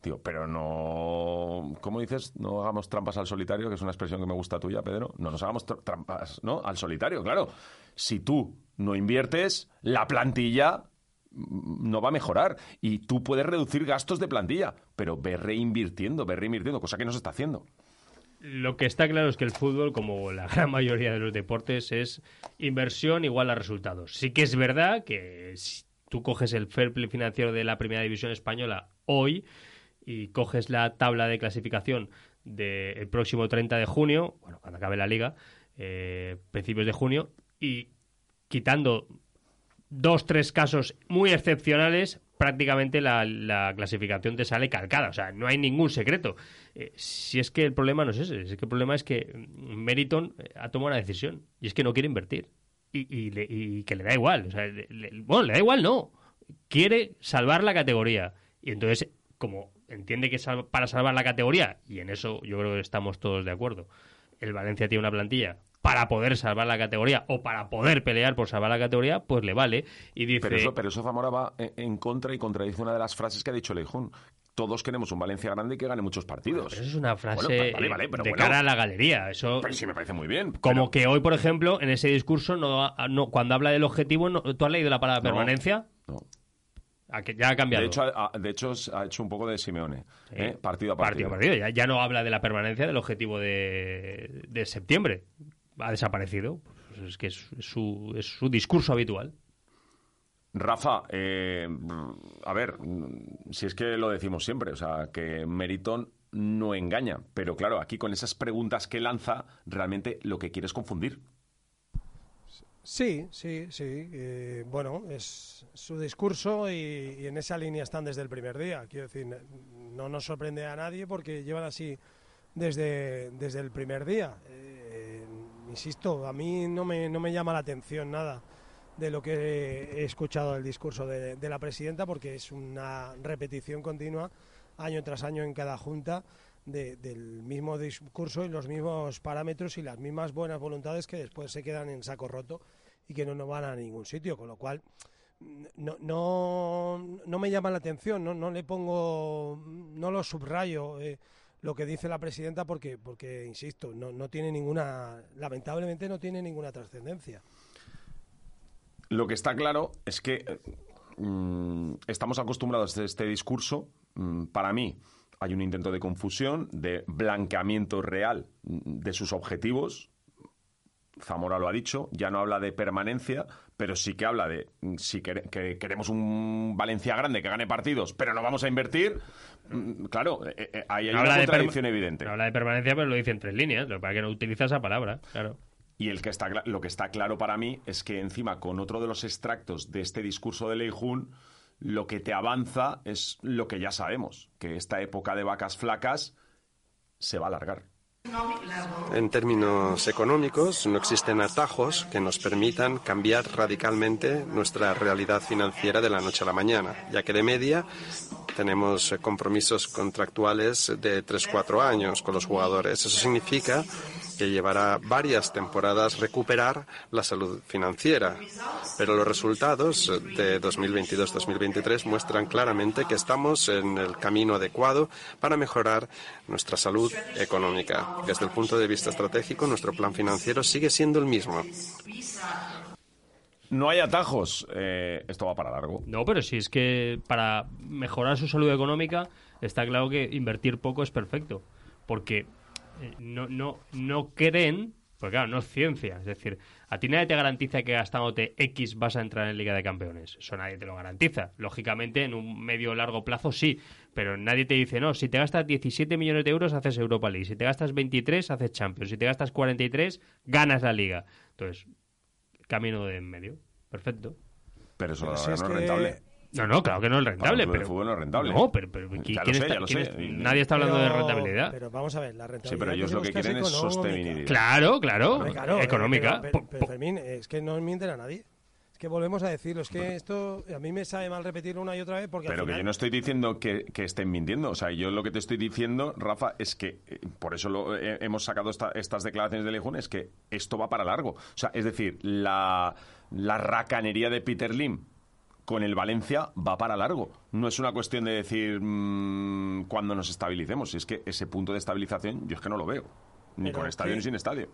Tío, pero no... ¿Cómo dices? No hagamos trampas al solitario, que es una expresión que me gusta tuya, Pedro. No nos hagamos tra- trampas, ¿no? Al solitario, claro. Si tú no inviertes, la plantilla no va a mejorar. Y tú puedes reducir gastos de plantilla, pero ve reinvirtiendo, ve reinvirtiendo, cosa que no se está haciendo. Lo que está claro es que el fútbol, como la gran mayoría de los deportes, es inversión igual a resultados. Sí que es verdad que si tú coges el fair play financiero de la primera división española hoy y coges la tabla de clasificación del próximo 30 de junio, bueno, cuando acabe la liga, eh, principios de junio, y quitando dos, tres casos muy excepcionales, prácticamente la, la clasificación te sale calcada. O sea, no hay ningún secreto. Eh, si es que el problema no es ese, es que el problema es que Meriton eh, ha tomado una decisión y es que no quiere invertir. Y, y, le- y que le da igual. O sea, le- bueno, le da igual, no. Quiere salvar la categoría. Y entonces, como entiende que sal- para salvar la categoría, y en eso yo creo que estamos todos de acuerdo, el Valencia tiene una plantilla para poder salvar la categoría o para poder pelear por salvar la categoría, pues le vale. Y dice, Pero eso, pero eso Zamora va en, contra y contradice una de las frases que ha dicho Leijún. Todos queremos un Valencia grande y que gane muchos partidos. Pero eso es una frase Bueno, vale, vale, pero de bueno. cara a la galería. Eso, Pero sí me parece muy bien. como que hoy, por ejemplo, en ese discurso, no, no- cuando habla del objetivo, no- ¿tú has leído la palabra No, permanencia? no. ¿A que ya ha cambiado. De hecho, ha, ha- de hecho, ha hecho un poco de Simeone. ¿eh? Partido a partido partido. a partido. Ya, ya no habla de la permanencia del objetivo de, de septiembre. Ha desaparecido. Pues es que es, es su, es su discurso habitual. Rafa, eh, a ver, si es que lo decimos siempre, o sea, que Meriton no engaña, pero claro, aquí con esas preguntas que lanza, realmente lo que quiere es confundir. Sí, sí, sí. eh, bueno, es su discurso y, y en esa línea están desde el primer día. Quiero decir, no nos sorprende a nadie porque llevan así desde, desde el primer día. Eh, insisto, a mí no me, no me llama la atención nada de lo que he escuchado del discurso de, la presidenta porque es una repetición continua año tras año en cada junta de- del mismo discurso y los mismos parámetros y las mismas buenas voluntades que después se quedan en saco roto y que no nos van a ningún sitio, con lo cual no, no, no me llama la atención, no, no le pongo, no lo subrayo eh, lo que dice la presidenta porque, porque insisto, no, no tiene ninguna, lamentablemente no tiene ninguna trascendencia. Lo que está claro es que eh, mm, estamos acostumbrados a este discurso. Mm, para mí hay un intento de confusión, de blanqueamiento real mm, de sus objetivos. Zamora lo ha dicho, ya no habla de permanencia, pero sí que habla de mm, si quere- que queremos un Valencia grande que gane partidos, pero no vamos a invertir. Mm, Claro, eh, eh, ahí hay No una contradicción evidente. no habla de permanencia, pero lo dice en tres líneas. Lo que pasa es que no utiliza esa palabra, claro. Y el que está, lo que está claro para mí es que encima con otro de los extractos de este discurso de Leijun, lo que te avanza es lo que ya sabemos, que esta época de vacas flacas se va a alargar. En términos económicos, no existen atajos que nos permitan cambiar radicalmente nuestra realidad financiera de la noche a la mañana, ya que de media tenemos compromisos contractuales de 3-4 años con los jugadores. Eso significa que llevará varias temporadas recuperar la salud financiera. Pero los resultados de 2022-2023 muestran claramente que estamos en el camino adecuado para mejorar nuestra salud económica. Desde el punto de vista estratégico, nuestro plan financiero sigue siendo el mismo. No hay atajos. eh, esto va para largo. No, pero si es que para mejorar su salud económica está claro que invertir poco es perfecto. Porque no, no, no creen, porque claro, no es ciencia. Es decir, a ti nadie te garantiza que gastándote X vas a entrar en Liga de Campeones. Eso nadie te lo garantiza. Lógicamente, en un medio o largo plazo sí. Pero nadie te dice, no, si te gastas 17 millones de euros haces Europa League. Si te gastas 23 haces Champions. Si te gastas 43 ganas la Liga. Entonces, camino de en medio. Perfecto. Pero eso Pero la si verdad es no es que- rentable. No, no, claro que no es Para rentable. club de pero, fútbol no es rentable. No, pero, pero ¿quién, Ya lo sé, está- ya lo sé. es- nadie está hablando de rentabilidad. Pero vamos a ver, la rentabilidad. Sí, pero ellos lo que quieren es sostenibilidad. Claro, claro, económica. Pero, Po- pero- pero, Fermín, es que no mienten a nadie. Es que volvemos a decirlo. Es que esto a mí me sabe mal repetirlo una y otra vez porque al Pero que yo no estoy diciendo que, que estén mintiendo. O sea, yo lo que te estoy diciendo, Rafa, es que eh, por eso lo- eh, hemos sacado esta- estas declaraciones de Leijun, es que esto va para largo. O sea, es decir, la, la racanería de Peter Lim con el Valencia va para largo. No es una cuestión de decir mm, cuando nos estabilicemos. Si es que ese punto de estabilización yo es que no lo veo. Ni Pero con estadio ni sin estadio.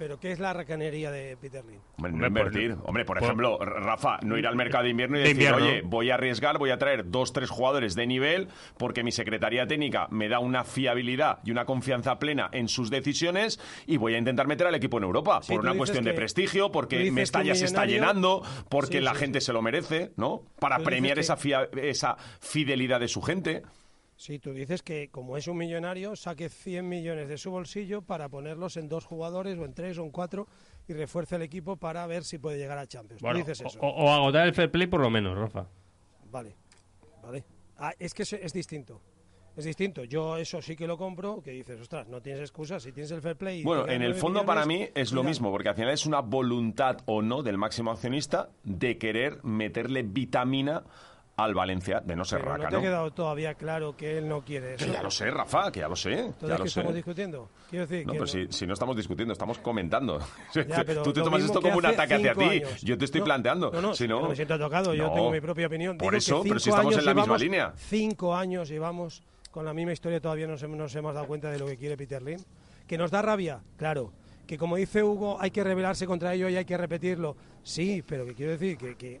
Pero ¿qué es la racanería de Peter? Hombre, no por- invertir. Hombre, por por- ejemplo, Rafa, no ir al mercado de invierno y De decir, invierno. oye, voy a arriesgar, voy a traer dos, tres jugadores de nivel porque mi secretaría técnica me da una fiabilidad y una confianza plena en sus decisiones y voy a intentar meter al equipo en Europa Sí, por una cuestión de prestigio, porque Mestalla se está llenando, porque Sí, la sí, gente sí. se lo merece, ¿no? Para premiar esa, fia- esa fidelidad de su gente. Sí, tú dices que como es un millonario, saque 100 millones de su bolsillo para ponerlos en dos jugadores o en tres o en cuatro y refuerce el equipo para ver si puede llegar a Champions. Tú Bueno, dices eso. o, o agotar el fair play por lo menos, Rafa. Vale, vale. Ah, es que es, es distinto. Es distinto. Yo eso sí que lo compro, que dices, ostras, no tienes excusas, si tienes el fair play... y Bueno, en el fondo para mí es lo mira, mismo, porque al final es una voluntad o no del máximo accionista de querer meterle vitamina al Valencia, de no ser Pero no te ha quedado todavía claro que él no quiere Que eso. ya lo sé, Rafa, que ya lo sé. Entonces, ya ¿qué lo sé. estamos discutiendo? Quiero decir No, que pero si, si no estamos discutiendo, estamos comentando. Ya, Tú te tomas esto que como un ataque hacia ti. años. Yo te estoy No, planteando. No, no, si no, no me siento tocado, yo No. tengo mi propia opinión. Por Digo eso, que pero si estamos en la misma línea. Cinco años llevamos con la misma historia, todavía no nos, hemos- dado cuenta de lo que quiere Peter Lim. ¿Que nos da rabia? Claro. Que como dice Hugo, hay que rebelarse contra ello y hay que repetirlo. Sí, pero que quiero decir que, que, que- que-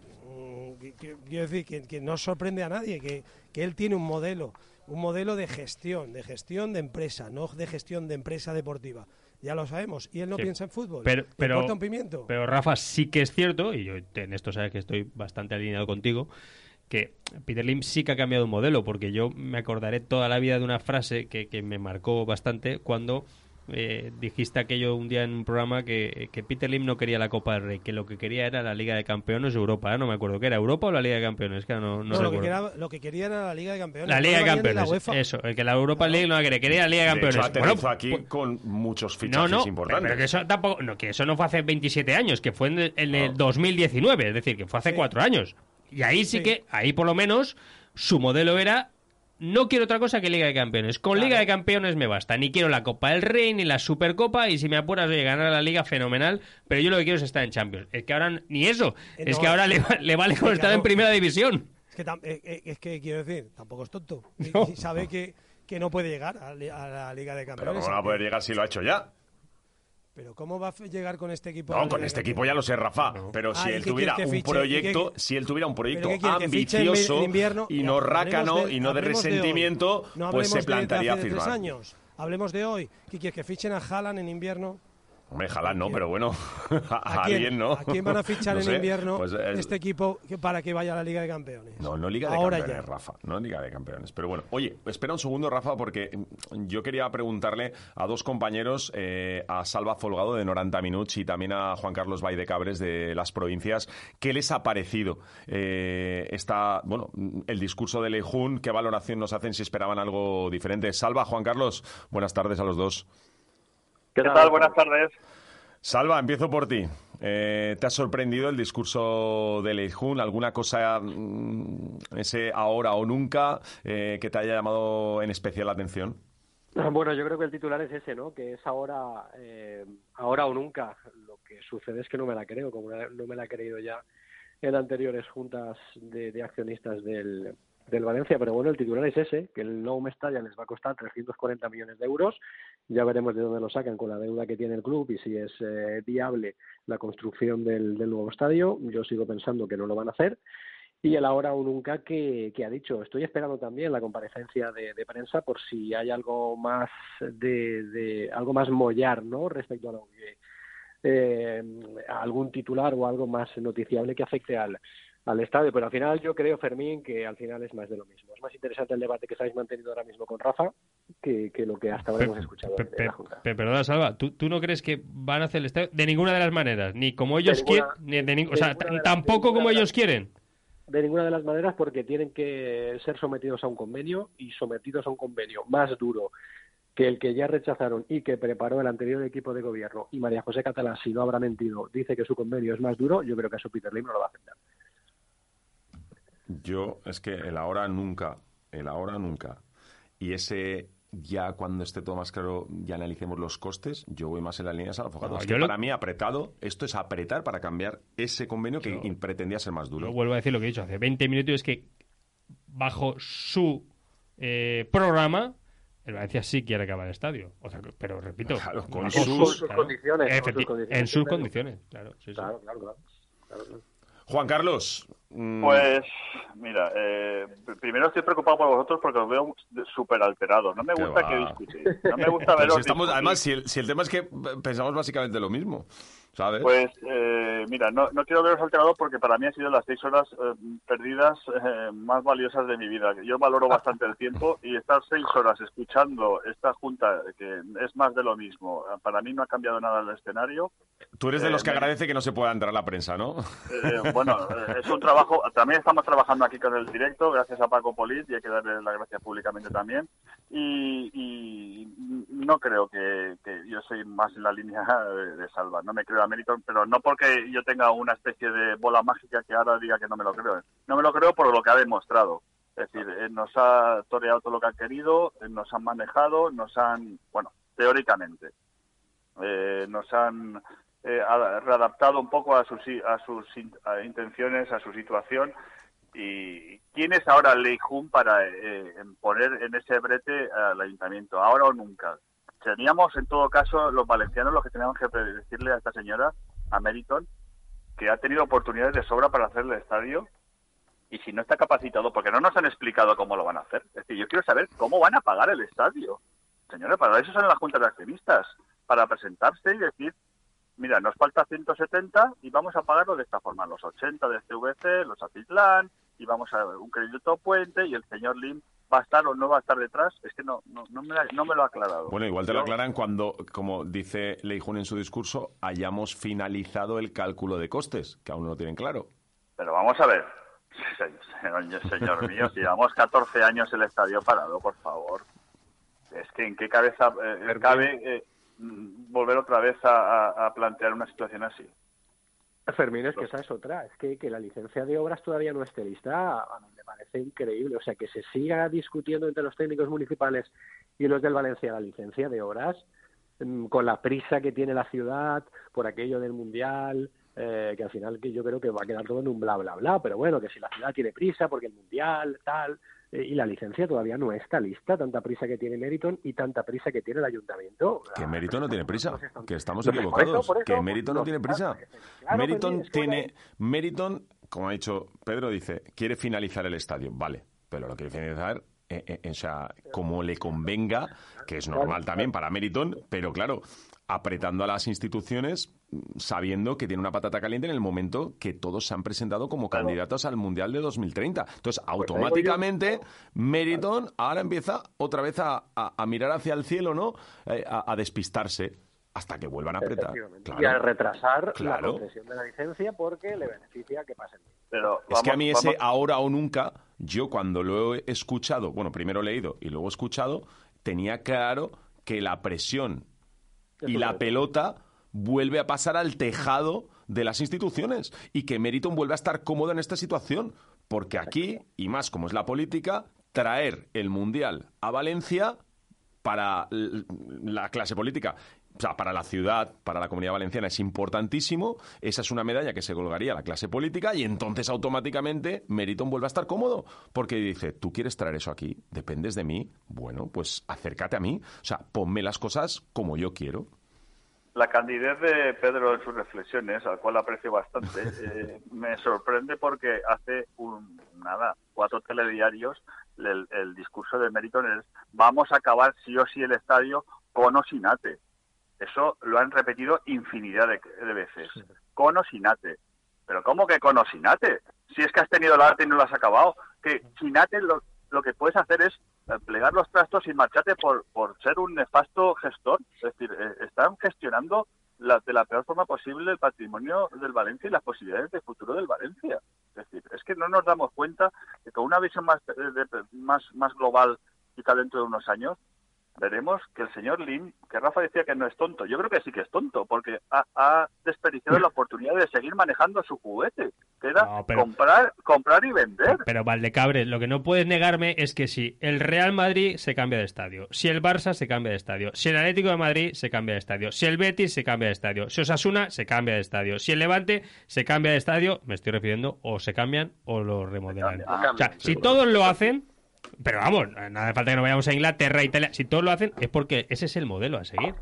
quiero decir que, que no sorprende a nadie, que, que él tiene un modelo, un modelo de gestión, de gestión de empresa, no de gestión de empresa deportiva. Ya lo sabemos. Y él no Sí. piensa en fútbol. Pero, ¿Le pero, un pimiento? pero Rafa, sí que es cierto, y yo en esto sabes que estoy bastante alineado contigo, que Peter Lim sí que ha cambiado un modelo, porque yo me acordaré toda la vida de una frase que, que me marcó bastante cuando eh, dijiste aquello un día en un programa que, que Peter Lim no quería la Copa del Rey, que lo que quería era la Liga de Campeones de Europa, ¿eh? no me acuerdo qué era, Europa o la Liga de Campeones, que ahora no, no No, lo, que recuerdo. quería, lo que quería era la Liga de Campeones. La no Liga de ni la Campeones, UEFA. eso, el que la Europa League no la quería, quería la Liga de De Campeones. hecho, aterrizó Bueno, aquí pues- con muchos fichajes no, importantes. pero que eso tampoco, no, que eso no fue hace 27 años, que fue en el, en el 2019, es decir, que fue hace cuatro años. Y ahí sí, Sí. que, ahí por lo menos, su modelo era, no quiero otra cosa que Liga de Campeones. Con Liga de Campeones me basta. Ni quiero la Copa del Rey, ni la Supercopa, y si me apuras, oye, ganar la Liga, fenomenal, pero yo lo que quiero es estar en Champions. Es que ahora, ni eso, Eh, es no, que ahora le, le vale con estar claro. en Primera División. Es que, tam- eh, eh, es que quiero decir, tampoco es tonto. Y, No. y sabe que, que no puede llegar a, la Liga de Pero Campeones. ¿cómo no va a poder llegar si lo ha hecho ya? Pero ¿cómo va a llegar con este equipo? No, con este de equipo ya lo sé, Rafa. Pero Ah, si ¿y él tuviera un fiche? proyecto, ¿Y qué- si él tuviera un proyecto ¿Pero qué quieres, que fiche en ambicioso invierno? y no rácano de- y no de resentimiento, No pues se de- de plantaría a tres firmar. años. Hablemos de hoy. ¿Qué quieres que fichen a Haaland en invierno? Hombre, Jalán no, pero bueno, a, ¿A quién, alguien no. ¿A quién van a fichar No en sé, invierno pues, eh, este equipo para que vaya a la Liga de Campeones? No, no Liga de Ahora Campeones, ya. Rafa. No Liga de Campeones. Pero bueno, oye, espera un segundo, Rafa, porque mm, yo quería preguntarle a dos compañeros, eh, a Salva Folgado de 90 Minutos y también a Juan Carlos Bay de Cabres de las provincias, ¿qué les ha parecido eh, esta, bueno, el discurso de Lejún? ¿Qué valoración nos hacen si esperaban algo diferente? Salva, Juan Carlos, buenas tardes a los dos. ¿Qué tal? Buenas tardes. Salva, empiezo por ti. Eh, ¿Te ha sorprendido el discurso de Leijun? ¿Alguna cosa, mm, ese ahora o nunca, eh, que te haya llamado en especial la atención? Bueno, yo creo que el titular es ese, ¿no? Que es ahora, eh, ahora o nunca. Lo que sucede es que no me la creo, como no me la he creído ya en anteriores juntas de, de accionistas del, del Valencia. Pero bueno, el titular es ese, que el Nou Mestalla les va a costar 340 millones de euros. Ya veremos de dónde lo sacan con la deuda que tiene el club y si es eh, viable la construcción del, del nuevo estadio. Yo sigo pensando que no lo van a hacer. Y el ahora o nunca que, ha dicho. Estoy esperando también la comparecencia de, de prensa por si hay algo más de, de algo más mollar, ¿no? Respecto a lo que eh, a algún titular o algo más noticiable que afecte al, al estadio. Pero al final yo creo, Fermín, que al final es más de lo mismo. Es más interesante el debate que estáis manteniendo ahora mismo con Rafa que, que lo que hasta ahora hemos escuchado Pe- en- en pe- la Junta. pe- perdona, Salva, ¿tú, tú no crees que van a hacer el estadio de ninguna de las maneras? Ni como ellos quieren, ni de o sea, de tampoco de como ellos quieren. de ninguna de las maneras porque tienen que ser sometidos a un convenio y sometidos a un convenio más duro que el que ya rechazaron y que preparó el anterior equipo de gobierno y María José Catalá, si no habrá mentido, dice que su convenio es más duro, yo creo que eso Peter Lim no lo va a aceptar. Yo, es que el ahora nunca, el ahora nunca. Y ese ya cuando esté todo más claro, ya analicemos los costes, yo voy más en la línea de Salafogado. No, es yo que lo- para mí apretado, esto es apretar para cambiar ese convenio que pretendía ser más duro. Lo vuelvo a decir lo que he dicho hace 20 minutos, es que bajo su eh, programa, el Valencia sí quiere acabar el estadio. O sea, que- pero repito, Claro, con sus- Con sus claro, condiciones, con sus efecti- condiciones, en sus condiciones, claro. sí, sí. Claro. Claro, claro. Juan Carlos. mm, Pues, mira, eh, pr- primero estoy preocupado por vosotros porque os veo súper alterados. No me gusta que discutáis. No me gusta veros si estamos, además, si el, si el tema es que pensamos básicamente lo mismo. ¿Sabes? Pues eh, mira, no, no quiero veros alterado porque para mí han sido las seis horas eh, perdidas eh, más valiosas de mi vida. Yo valoro bastante el tiempo y estar seis horas escuchando esta junta, que es más de lo mismo, para mí no ha cambiado nada el escenario. Tú eres de los que me- agradece que no se pueda entrar a la prensa, ¿no? Eh, bueno, eh, es un trabajo. También estamos trabajando aquí con el directo, gracias a Paco Polit, y hay que darle las gracias públicamente también. Y, no creo que, yo soy más en la línea de, Salva. No me creo a Meriton, pero no porque yo tenga una especie de bola mágica que ahora diga que no me lo creo. No me lo creo por lo que ha demostrado. Es decir, eh, nos ha toreado todo lo que ha querido, eh, nos han manejado, nos han, bueno, teóricamente, eh, nos han eh, readaptado un poco a sus, a sus intenciones, a su situación. ¿Y quién es ahora Lei Jun para eh, poner en ese brete al ayuntamiento? ¿Ahora o nunca? Teníamos, en todo caso, los valencianos los que teníamos que decirle a esta señora, a Meriton, que ha tenido oportunidades de sobra para hacer el estadio y si no está capacitado, porque no nos han explicado cómo lo van a hacer. Es decir, yo quiero saber cómo van a pagar el estadio. Señores, para eso son las juntas de accionistas, para presentarse y decir, mira, nos falta 170 y vamos a pagarlo de esta forma, los 80 de CVC, los Atitlán, y vamos a un crédito puente y el señor Lim va a estar o no va a estar detrás. Es que no, no, no, me, la- no me lo ha aclarado. Bueno, igual te lo aclaran cuando, como dice Leijun en su discurso, hayamos finalizado el cálculo de costes, que aún no lo tienen claro. Pero vamos a ver, señor, señor mío, si llevamos 14 años el estadio parado, por favor. Es que en qué cabeza eh, cabe eh, volver otra vez a, a- a plantear una situación así. Fermín, es que esa es otra. Es que, que la licencia de obras todavía no esté lista, a mí me parece increíble. O sea, que se siga discutiendo entre los técnicos municipales y los del Valencia la licencia de obras, mm, con la prisa que tiene la ciudad por aquello del Mundial, eh, que al final que yo creo que va a quedar todo en un bla, bla, bla. Pero bueno, que si la ciudad tiene prisa porque el Mundial, tal, eh, y la licencia todavía no está lista, tanta prisa que tiene Meriton y tanta prisa que tiene el ayuntamiento. Que Mérito no tiene prisa, que estamos Por eso, equivocados, por eso, que Mérito no tiene prisa. claro, Meriton Fermín, es que tiene, Meriton, como ha dicho Pedro, dice, quiere finalizar el estadio, vale, pero lo quiere finalizar, eh, eh, o sea, como le convenga, que es normal también para Meriton, pero claro, apretando a las instituciones, sabiendo que tiene una patata caliente en el momento que todos se han presentado como candidatos al Mundial de 2030. Entonces, automáticamente, Meriton ahora empieza otra vez a, a- a mirar hacia el cielo, ¿no? Eh, a, a despistarse hasta que vuelvan a apretar. Claro. Y a retrasar Claro. la concesión de la licencia porque le beneficia que pasen. Pero Es que a vamos- mí ese vamos- ahora o nunca, yo cuando lo he escuchado, bueno, primero leído y luego escuchado, tenía claro que la presión y la pelota vuelve a pasar al tejado de las instituciones. Y que Meriton vuelve a estar cómodo en esta situación. Porque aquí, y más como es la política, traer el Mundial a Valencia para la clase política, o sea, para la ciudad, para la comunidad valenciana es importantísimo. Esa es una medalla que se colgaría a la clase política y entonces automáticamente Meriton vuelve a estar cómodo porque dice, tú quieres traer eso aquí, dependes de mí, bueno, pues acércate a mí, o sea, ponme las cosas como yo quiero. La candidez de Pedro en sus reflexiones, al cual aprecio bastante, eh, me sorprende porque hace un, nada, cuatro telediarios el, el discurso de Meriton es vamos a acabar sí o sí el estadio con o sin ate. Eso lo han repetido infinidad de, de veces. Con o sin ate. Pero ¿cómo que con o sin ate? Si es que has tenido la arte y no lo has acabado. Que sin ate lo, lo que puedes hacer es eh, plegar los trastos y marcharte por, por ser un nefasto gestor. Es decir, eh, están gestionando la- de la peor forma posible el patrimonio del Valencia y las posibilidades de futuro del Valencia. Es decir, es que no nos damos cuenta que con una visión más, eh, de- más, más global, quizá dentro de unos años, veremos que el señor Lim, que Rafa decía que no es tonto, yo creo que sí que es tonto, porque ha, ha desperdiciado la oportunidad de seguir manejando su juguete, que era No, pero- comprar, comprar y vender. Pero Valdecabres, lo que no puedes negarme es que si el Real Madrid se cambia de estadio, si el Barça se cambia de estadio, si el Atlético de Madrid se cambia de estadio, si el Betis se cambia de estadio, si Osasuna se cambia de estadio, si el Levante se cambia de estadio, me estoy refiriendo, o se cambian o lo remodelan. Ah, o sea, si todos lo hacen, pero vamos, nada falta que no vayamos a Inglaterra, Italia, si todos lo hacen es porque ese es el modelo a seguir.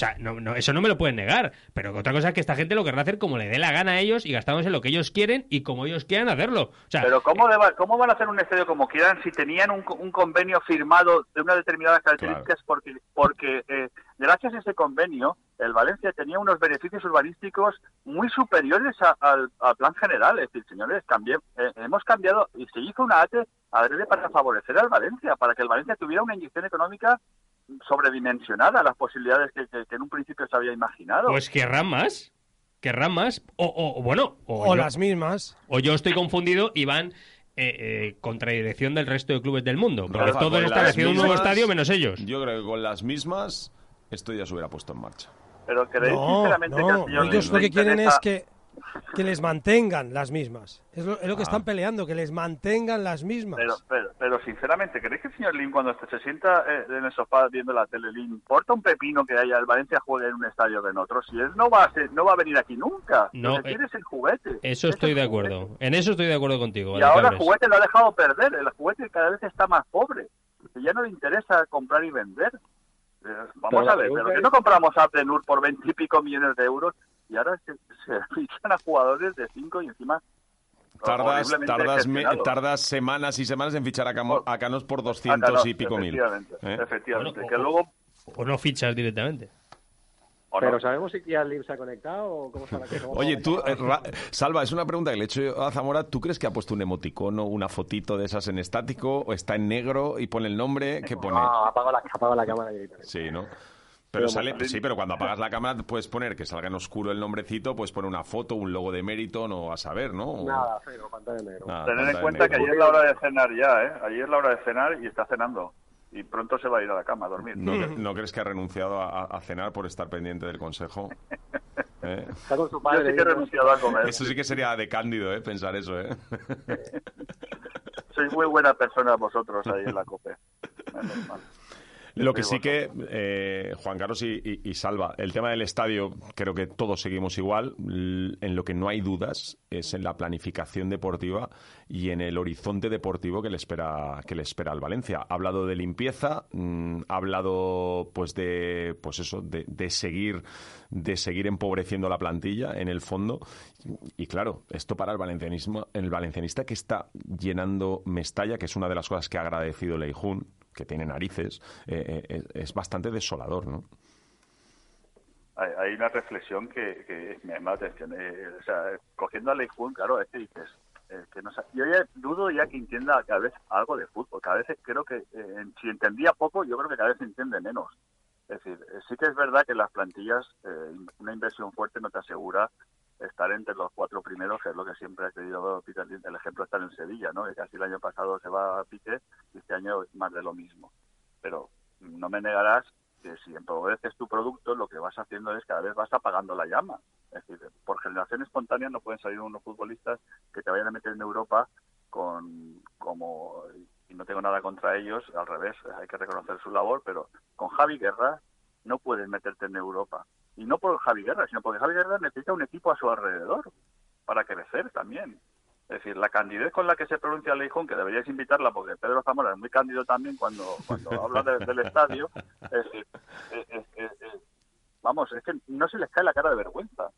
O sea, no, no, eso no me lo pueden negar. Pero otra cosa es que esta gente lo querrá hacer como le dé la gana a ellos y gastándose en lo que ellos quieren y como ellos quieran hacerlo. O sea, Pero ¿cómo, deba- ¿cómo van a hacer un estadio como quieran si tenían un, un convenio firmado de unas determinadas características? Porque, porque eh, gracias a ese convenio el Valencia tenía unos beneficios urbanísticos muy superiores al, plan general. Es decir, señores, cambié, eh, hemos cambiado y se hizo una ATE adrede para favorecer al Valencia, para que el Valencia tuviera una inyección económica sobredimensionada las posibilidades que, en un principio se había imaginado. Pues querrán más. Querrán más. O, bueno. O, las mismas. O yo estoy confundido y van eh, eh, contradirección del resto de clubes del mundo. Porque todos están haciendo un nuevo estadio menos ellos. Yo creo que con las mismas esto ya se hubiera puesto en marcha. Pero creéis sinceramente que ellos lo que quieren es que que les mantengan las mismas. Es lo, que están ah. peleando, que les mantengan las mismas. Pero, pero, sinceramente, ¿creéis que el señor Lin cuando se sienta eh, en el sofá viendo la tele, le importa un pepino que haya el Valencia juegue en un estadio que en otro? Si él no va a, no va a venir aquí nunca. No, lo que quiere es el juguete. Eso estoy de acuerdo. En eso estoy de acuerdo contigo. Y ahora el juguete lo ha dejado perder. El juguete cada vez está más pobre. ya no le interesa comprar y vender. Eh, vamos a ver, pero que no compramos a Plenur por veintipico millones de euros y ahora se, fichan a jugadores de 5 y encima Tardas, tardas, tardas, semanas y semanas en fichar a, Canos por 200 y pico mil. ¿eh? Efectivamente, que luego... O no fichas directamente. Pero ¿sabemos si ya Lim se ha conectado o cómo está la Oye, tú, eh, Salva, es una pregunta que le he hecho a Zamora. ¿Tú crees que ha puesto un emoticono, una fotito de esas en estático o está en negro y pone el nombre? ¿Qué pone? No, apaga la, apaga la cámara. Sí, ¿no? Pero, sale, sí, pero cuando apagas la cámara puedes poner que salga en oscuro el nombrecito, puedes poner una foto, un logo de mérito, no a saber, ¿no? Nada, cero, pantalla negro. Tener en cuenta que ayer es la hora de cenar ya, ¿eh? Ayer es la hora de cenar y está cenando. Y pronto se va a ir a la cama a dormir. ¿No, crees que ha renunciado a, cenar por estar pendiente del consejo? ¿Eh? Está con su padre. sí que he renunciado a comer. Eso sí que sería de cándido, ¿eh? Pensar eso, ¿eh? Sois muy buena persona vosotros ahí en la COPE. Lo que sí que, eh, Juan Carlos y, Salva, el tema del estadio, creo que todos seguimos igual. En lo que no hay dudas es en la planificación deportiva y en el horizonte deportivo que le espera, que le espera al Valencia. Ha hablado de limpieza, mm, ha hablado pues de, pues eso, de, seguir, de seguir empobreciendo la plantilla en el fondo. Y claro, esto para el valencianismo, el valencianista que está llenando Mestalla, que es una de las cosas que ha agradecido Leijun, que tiene narices, eh, eh, es bastante desolador, ¿no? Hay, una reflexión que, me llama la atención. Eh, o sea, cogiendo a Lei claro, es que dices, que no yo ya dudo ya que entienda cada vez algo de fútbol. Cada vez creo que, si entendía poco, yo creo que cada vez entiende menos. Es decir, sí que es verdad que las plantillas, una inversión fuerte no te asegura estar entre los cuatro primeros, que es lo que siempre ha querido Peter El ejemplo está en Sevilla, ¿no? Que casi el año pasado se va a Piqué y este año más de lo mismo. Pero no me negarás que si empobreces tu producto, lo que vas haciendo es cada vez vas apagando la llama. Es decir, por generación espontánea no pueden salir unos futbolistas que te vayan a meter en Europa con como y no tengo nada contra ellos, al revés, hay que reconocer su labor, pero con Javi Guerra no puedes meterte en Europa y no por Javi Guerra, sino porque Javi Guerra necesita un equipo a su alrededor para crecer también. Es decir, la candidez con la que se pronuncia Leijón, que deberíais invitarla, porque Pedro Zamora es muy cándido también cuando, cuando habla del estadio, es decir, vamos, es que no se les cae la cara de vergüenza.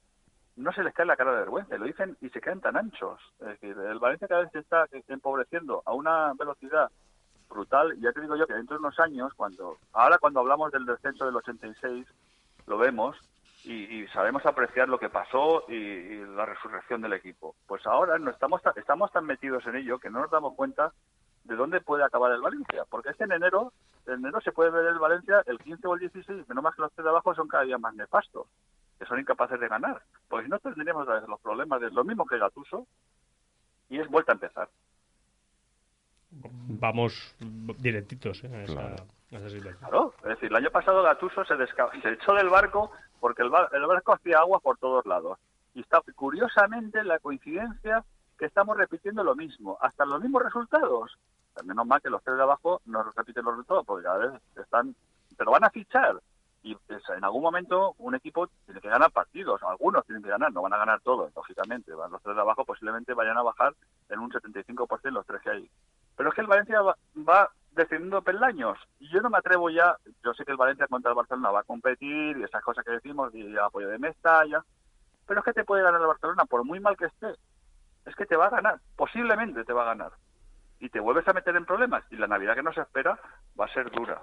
No se les cae la cara de vergüenza, lo dicen y se caen tan anchos. Es decir, el Valencia cada vez se está empobreciendo a una velocidad brutal. Y ya te digo yo que dentro de unos años, cuando ahora cuando hablamos del descenso del 86, lo vemos y, sabemos apreciar lo que pasó y, la resurrección del equipo. Pues ahora no estamos, estamos tan metidos en ello que no nos damos cuenta de dónde puede acabar el Valencia. Porque es que en enero, en enero se puede ver el Valencia el 15 o el 16, menos más que los tres de abajo son cada día más nefastos, que son incapaces de ganar. Porque si no tendríamos los problemas de lo mismo que Gatuso y es vuelta a empezar. Vamos directitos ¿eh? Claro, es decir, el año pasado Gatuso se, se echó del barco porque el, el barco hacía agua por todos lados. Y está curiosamente la coincidencia que estamos repitiendo lo mismo, hasta los mismos resultados. Menos mal que los tres de abajo no repiten los resultados, porque cada vez están, pero van a fichar. Y pues, en algún momento un equipo tiene que ganar partidos, algunos tienen que ganar, no van a ganar todos, lógicamente. Los tres de abajo posiblemente vayan a bajar en un 75% los tres que hay. Pero es que el Valencia va descendiendo peldaños. Y yo no me atrevo ya, yo sé que el Valencia contra el Barcelona va a competir y esas cosas que decimos, y apoyo de Mestalla, pero es que te puede ganar el Barcelona por muy mal que esté. Es que te va a ganar, posiblemente te va a ganar. Y te vuelves a meter en problemas y la Navidad que nos espera va a ser dura.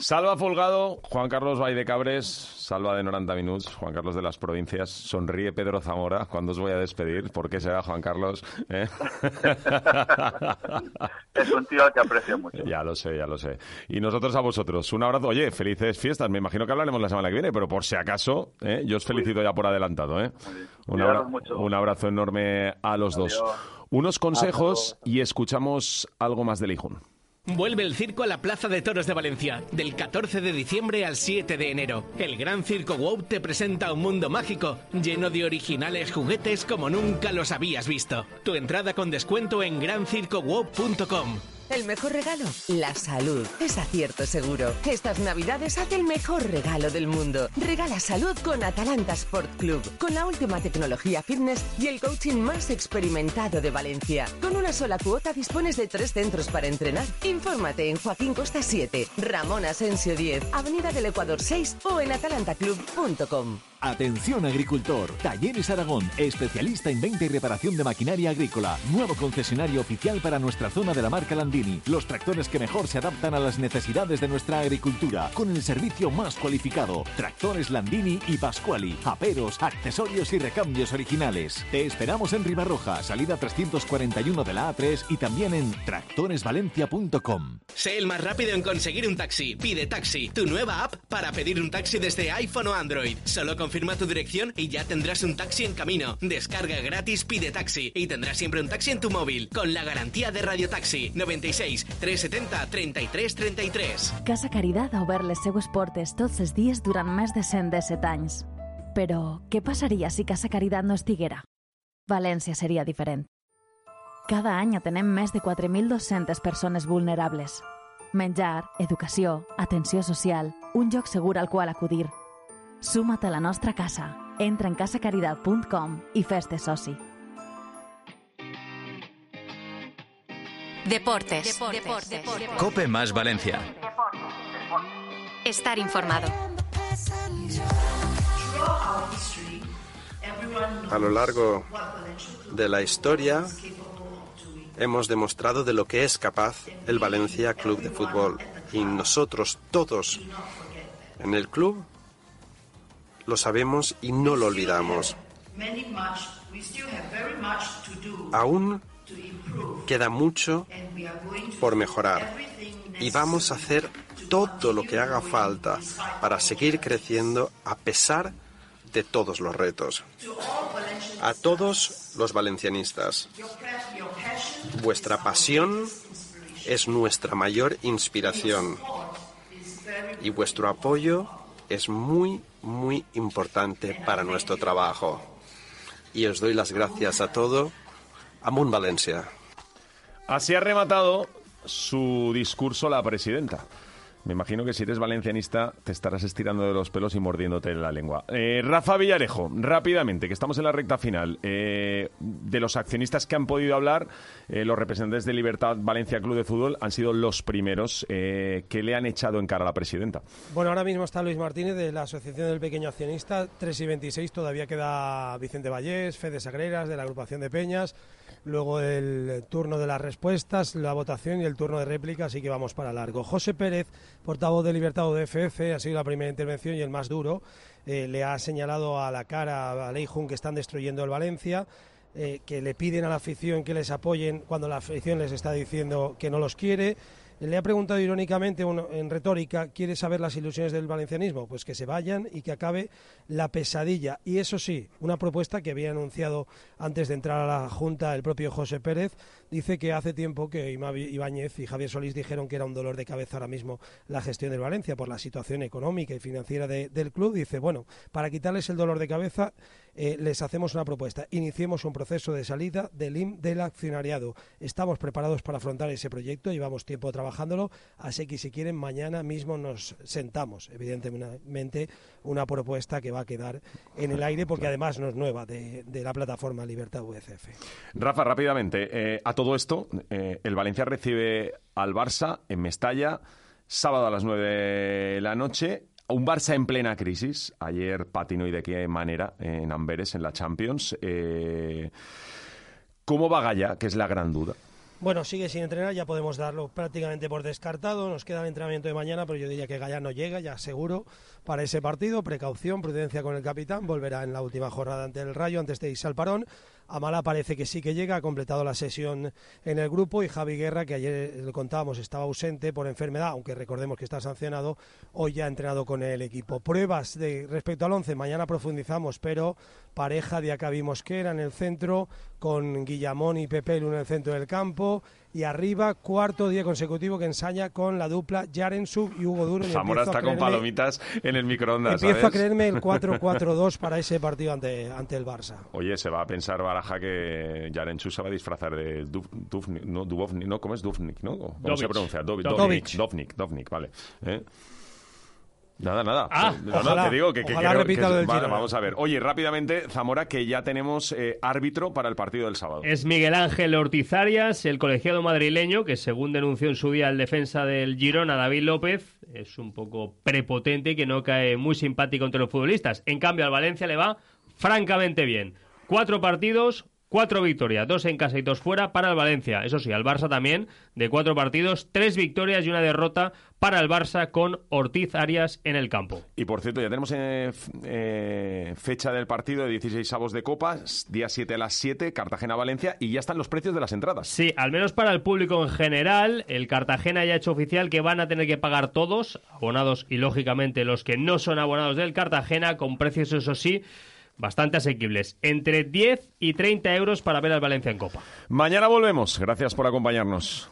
Salva Folgado, Juan Carlos Cabres, Salva de 90 minutos, Juan Carlos de las provincias, sonríe Pedro Zamora cuando os voy a despedir. ¿Por qué será Juan Carlos? ¿Eh? es un tío al que aprecio mucho. Ya lo sé, ya lo sé. Y nosotros a vosotros, un abrazo. Oye, felices fiestas. Me imagino que hablaremos la semana que viene, pero por si acaso, ¿eh? yo os felicito ya por adelantado. ¿eh? Un, un, abrazo enorme a los dos. Unos consejos y escuchamos algo más de Lijun. Vuelve el circo a la Plaza de Toros de Valencia, del 14 de diciembre al 7 de enero. El Gran Circo Wow te presenta un mundo mágico, lleno de originales juguetes como nunca los habías visto. Tu entrada con descuento en grancircowow.com. El mejor regalo, la salud. Es acierto seguro. Estas navidades haz el mejor regalo del mundo. Regala salud con Atalanta Sport Club, con la última tecnología fitness y el coaching más experimentado de Valencia. Con una sola cuota dispones de tres centros para entrenar. Infórmate en Joaquín Costa 7, Ramón Asensio 10, Avenida del Ecuador 6 o en atalantaclub.com. Atención agricultor, Talleres Aragón, especialista en venta y reparación de maquinaria agrícola, nuevo concesionario oficial para nuestra zona de la marca Landini, los tractores que mejor se adaptan a las necesidades de nuestra agricultura, con el servicio más cualificado, tractores Landini y Pascuali, aperos, accesorios y recambios originales. Te esperamos en Ribarroja, salida 341 de la A3 y también en tractoresvalencia.com. Sé el más rápido en conseguir un taxi, pide taxi, tu nueva app para pedir un taxi desde iPhone o Android, solo con confirma tu dirección y ya tendrás un taxi en camino. Descarga gratis Pide Taxi y tendrás siempre un taxi en tu móvil con la garantía de Radio Taxi 96 370 33 33. Casa Caridad ha obert les seues portes tots els dies durant més de 117 anys. Però què passaria si Casa Caridad no estiguera? València seria diferent. Cada any atenem més de 4.200 persones vulnerables. Menjar, educació, atenció social, un lloc segur al qual acudir – Suma't a la nostra casa. Entra en casacaridad.com i fes-te soci. Deportes. Deportes. Cope más Valencia. Estar informado. A lo largo de la historia hemos demostrado de lo que es capaz el Valencia Club de Fútbol y nosotros todos en el club lo sabemos y no lo olvidamos. Aún queda mucho por mejorar. y vamos a hacer todo lo que haga falta para seguir creciendo a pesar de todos los retos. A todos los valencianistas, vuestra pasión es nuestra mayor inspiración. y vuestro apoyo es muy, muy importante para nuestro trabajo. Y os doy las gracias a todo. Amun Valencia. Así ha rematado su discurso la presidenta. Me imagino que si eres valencianista te estarás estirando de los pelos y mordiéndote la lengua. Eh, Rafa Villarejo, rápidamente, que estamos en la recta final. Eh, de los accionistas que han podido hablar, eh, los representantes de Libertad Valencia Club de Fútbol han sido los primeros que le han echado en cara a la presidenta. Bueno, ahora mismo está Luis Martínez de la Asociación del Pequeño Accionista, 3 y 26. Todavía queda Vicente Vallés, Fede Sagreras de la agrupación de Peñas luego el turno de las respuestas, la votación y el turno de réplica, así que vamos para largo. José Pérez, portavoz de Libertad UDFF, ha sido la primera intervención y el más duro. Eh, le ha señalado a la cara a Leijun que están destruyendo el Valencia. Eh, que le piden a la afición que les apoyen cuando la afición les está diciendo que no los quiere. Le ha preguntado irónicamente en retórica, ¿quiere saber las ilusiones del valencianismo? Pues que se vayan y que acabe la pesadilla. Y eso sí, una propuesta que había anunciado antes de entrar a la Junta el propio José Pérez, dice que hace tiempo que Ibáñez y Javier Solís dijeron que era un dolor de cabeza ahora mismo la gestión del Valencia por la situación económica y financiera del club. Dice, bueno, para quitarles el dolor de cabeza, eh, les hacemos una propuesta. Iniciemos un proceso de salida del IM del accionariado. Estamos preparados para afrontar ese proyecto, llevamos tiempo trabajándolo, así que si quieren, mañana mismo nos sentamos. Evidentemente, una propuesta que va a quedar en el aire porque además no es nueva de, la plataforma Libertad UCF. Rafa, rápidamente, eh, a todo esto, eh, el Valencia recibe al Barça en Mestalla sábado a las 9 de la noche un Barça en plena crisis. Ayer patinó y de qué manera en Amberes, en la Champions. Eh, ¿Cómo va Gaya? Que es la gran duda. Bueno, sigue sin entrenar, ya podemos darlo prácticamente por descartado. Nos queda el entrenamiento de mañana, pero yo diría que Gallá no llega, ya seguro, para ese partido. Precaución, prudencia con el capitán. Volverá en la última jornada ante el Rayo, antes de irse al parón. Amala parece que sí que llega, ha completado la sesión en el grupo y Javi Guerra, que ayer le contábamos estaba ausente por enfermedad, aunque recordemos que está sancionado, hoy ya ha entrenado con el equipo. Pruebas de respecto al 11, mañana profundizamos, pero pareja de Acabi Mosquera en el centro, con Guillamón y Pepelu en el centro del campo, y arriba, cuarto día consecutivo que ensaña con la dupla Jaren Sub y Hugo Duro. Zamora está con palomitas en el microondas. Empiezo a creerme el 4-4-2 para ese partido ante, ante el Barça. Oye, se va a pensar Baraja que Jaren Sub se va a disfrazar de Dubovnik, no, Dubovnik, no, ¿cómo es Dubovnik, no? ¿Cómo se pronuncia? Dovnik, Dovnik, Dovnik, vale. ¿Eh? Nada, nada. Ah, no, ojalá, no, te digo que, que, ojalá que- del Girona. vamos a ver. Oye, rápidamente, Zamora, que ya tenemos eh, árbitro para el partido del sábado. Es Miguel Ángel Ortiz Arias, el colegiado madrileño, que según denunció en su día el defensa del Girona, David López, es un poco prepotente y que no cae muy simpático entre los futbolistas. En cambio, al Valencia le va francamente bien. Cuatro partidos, cuatro victorias, dos en casa y dos fuera para el Valencia. Eso sí, al Barça también, de cuatro partidos, tres victorias y una derrota para el Barça con Ortiz Arias en el campo. Y por cierto, ya tenemos eh, eh, fecha del partido de 16 avos de Copa, s- día 7 a las 7, Cartagena-Valencia, y ya están los precios de las entradas. Sí, al menos para el público en general, el Cartagena ya ha hecho oficial que van a tener que pagar todos, abonados y lógicamente los que no son abonados del Cartagena, con precios, eso sí, bastante asequibles. Entre 10 y 30 euros para ver al Valencia en Copa. Mañana volvemos. Gracias por acompañarnos.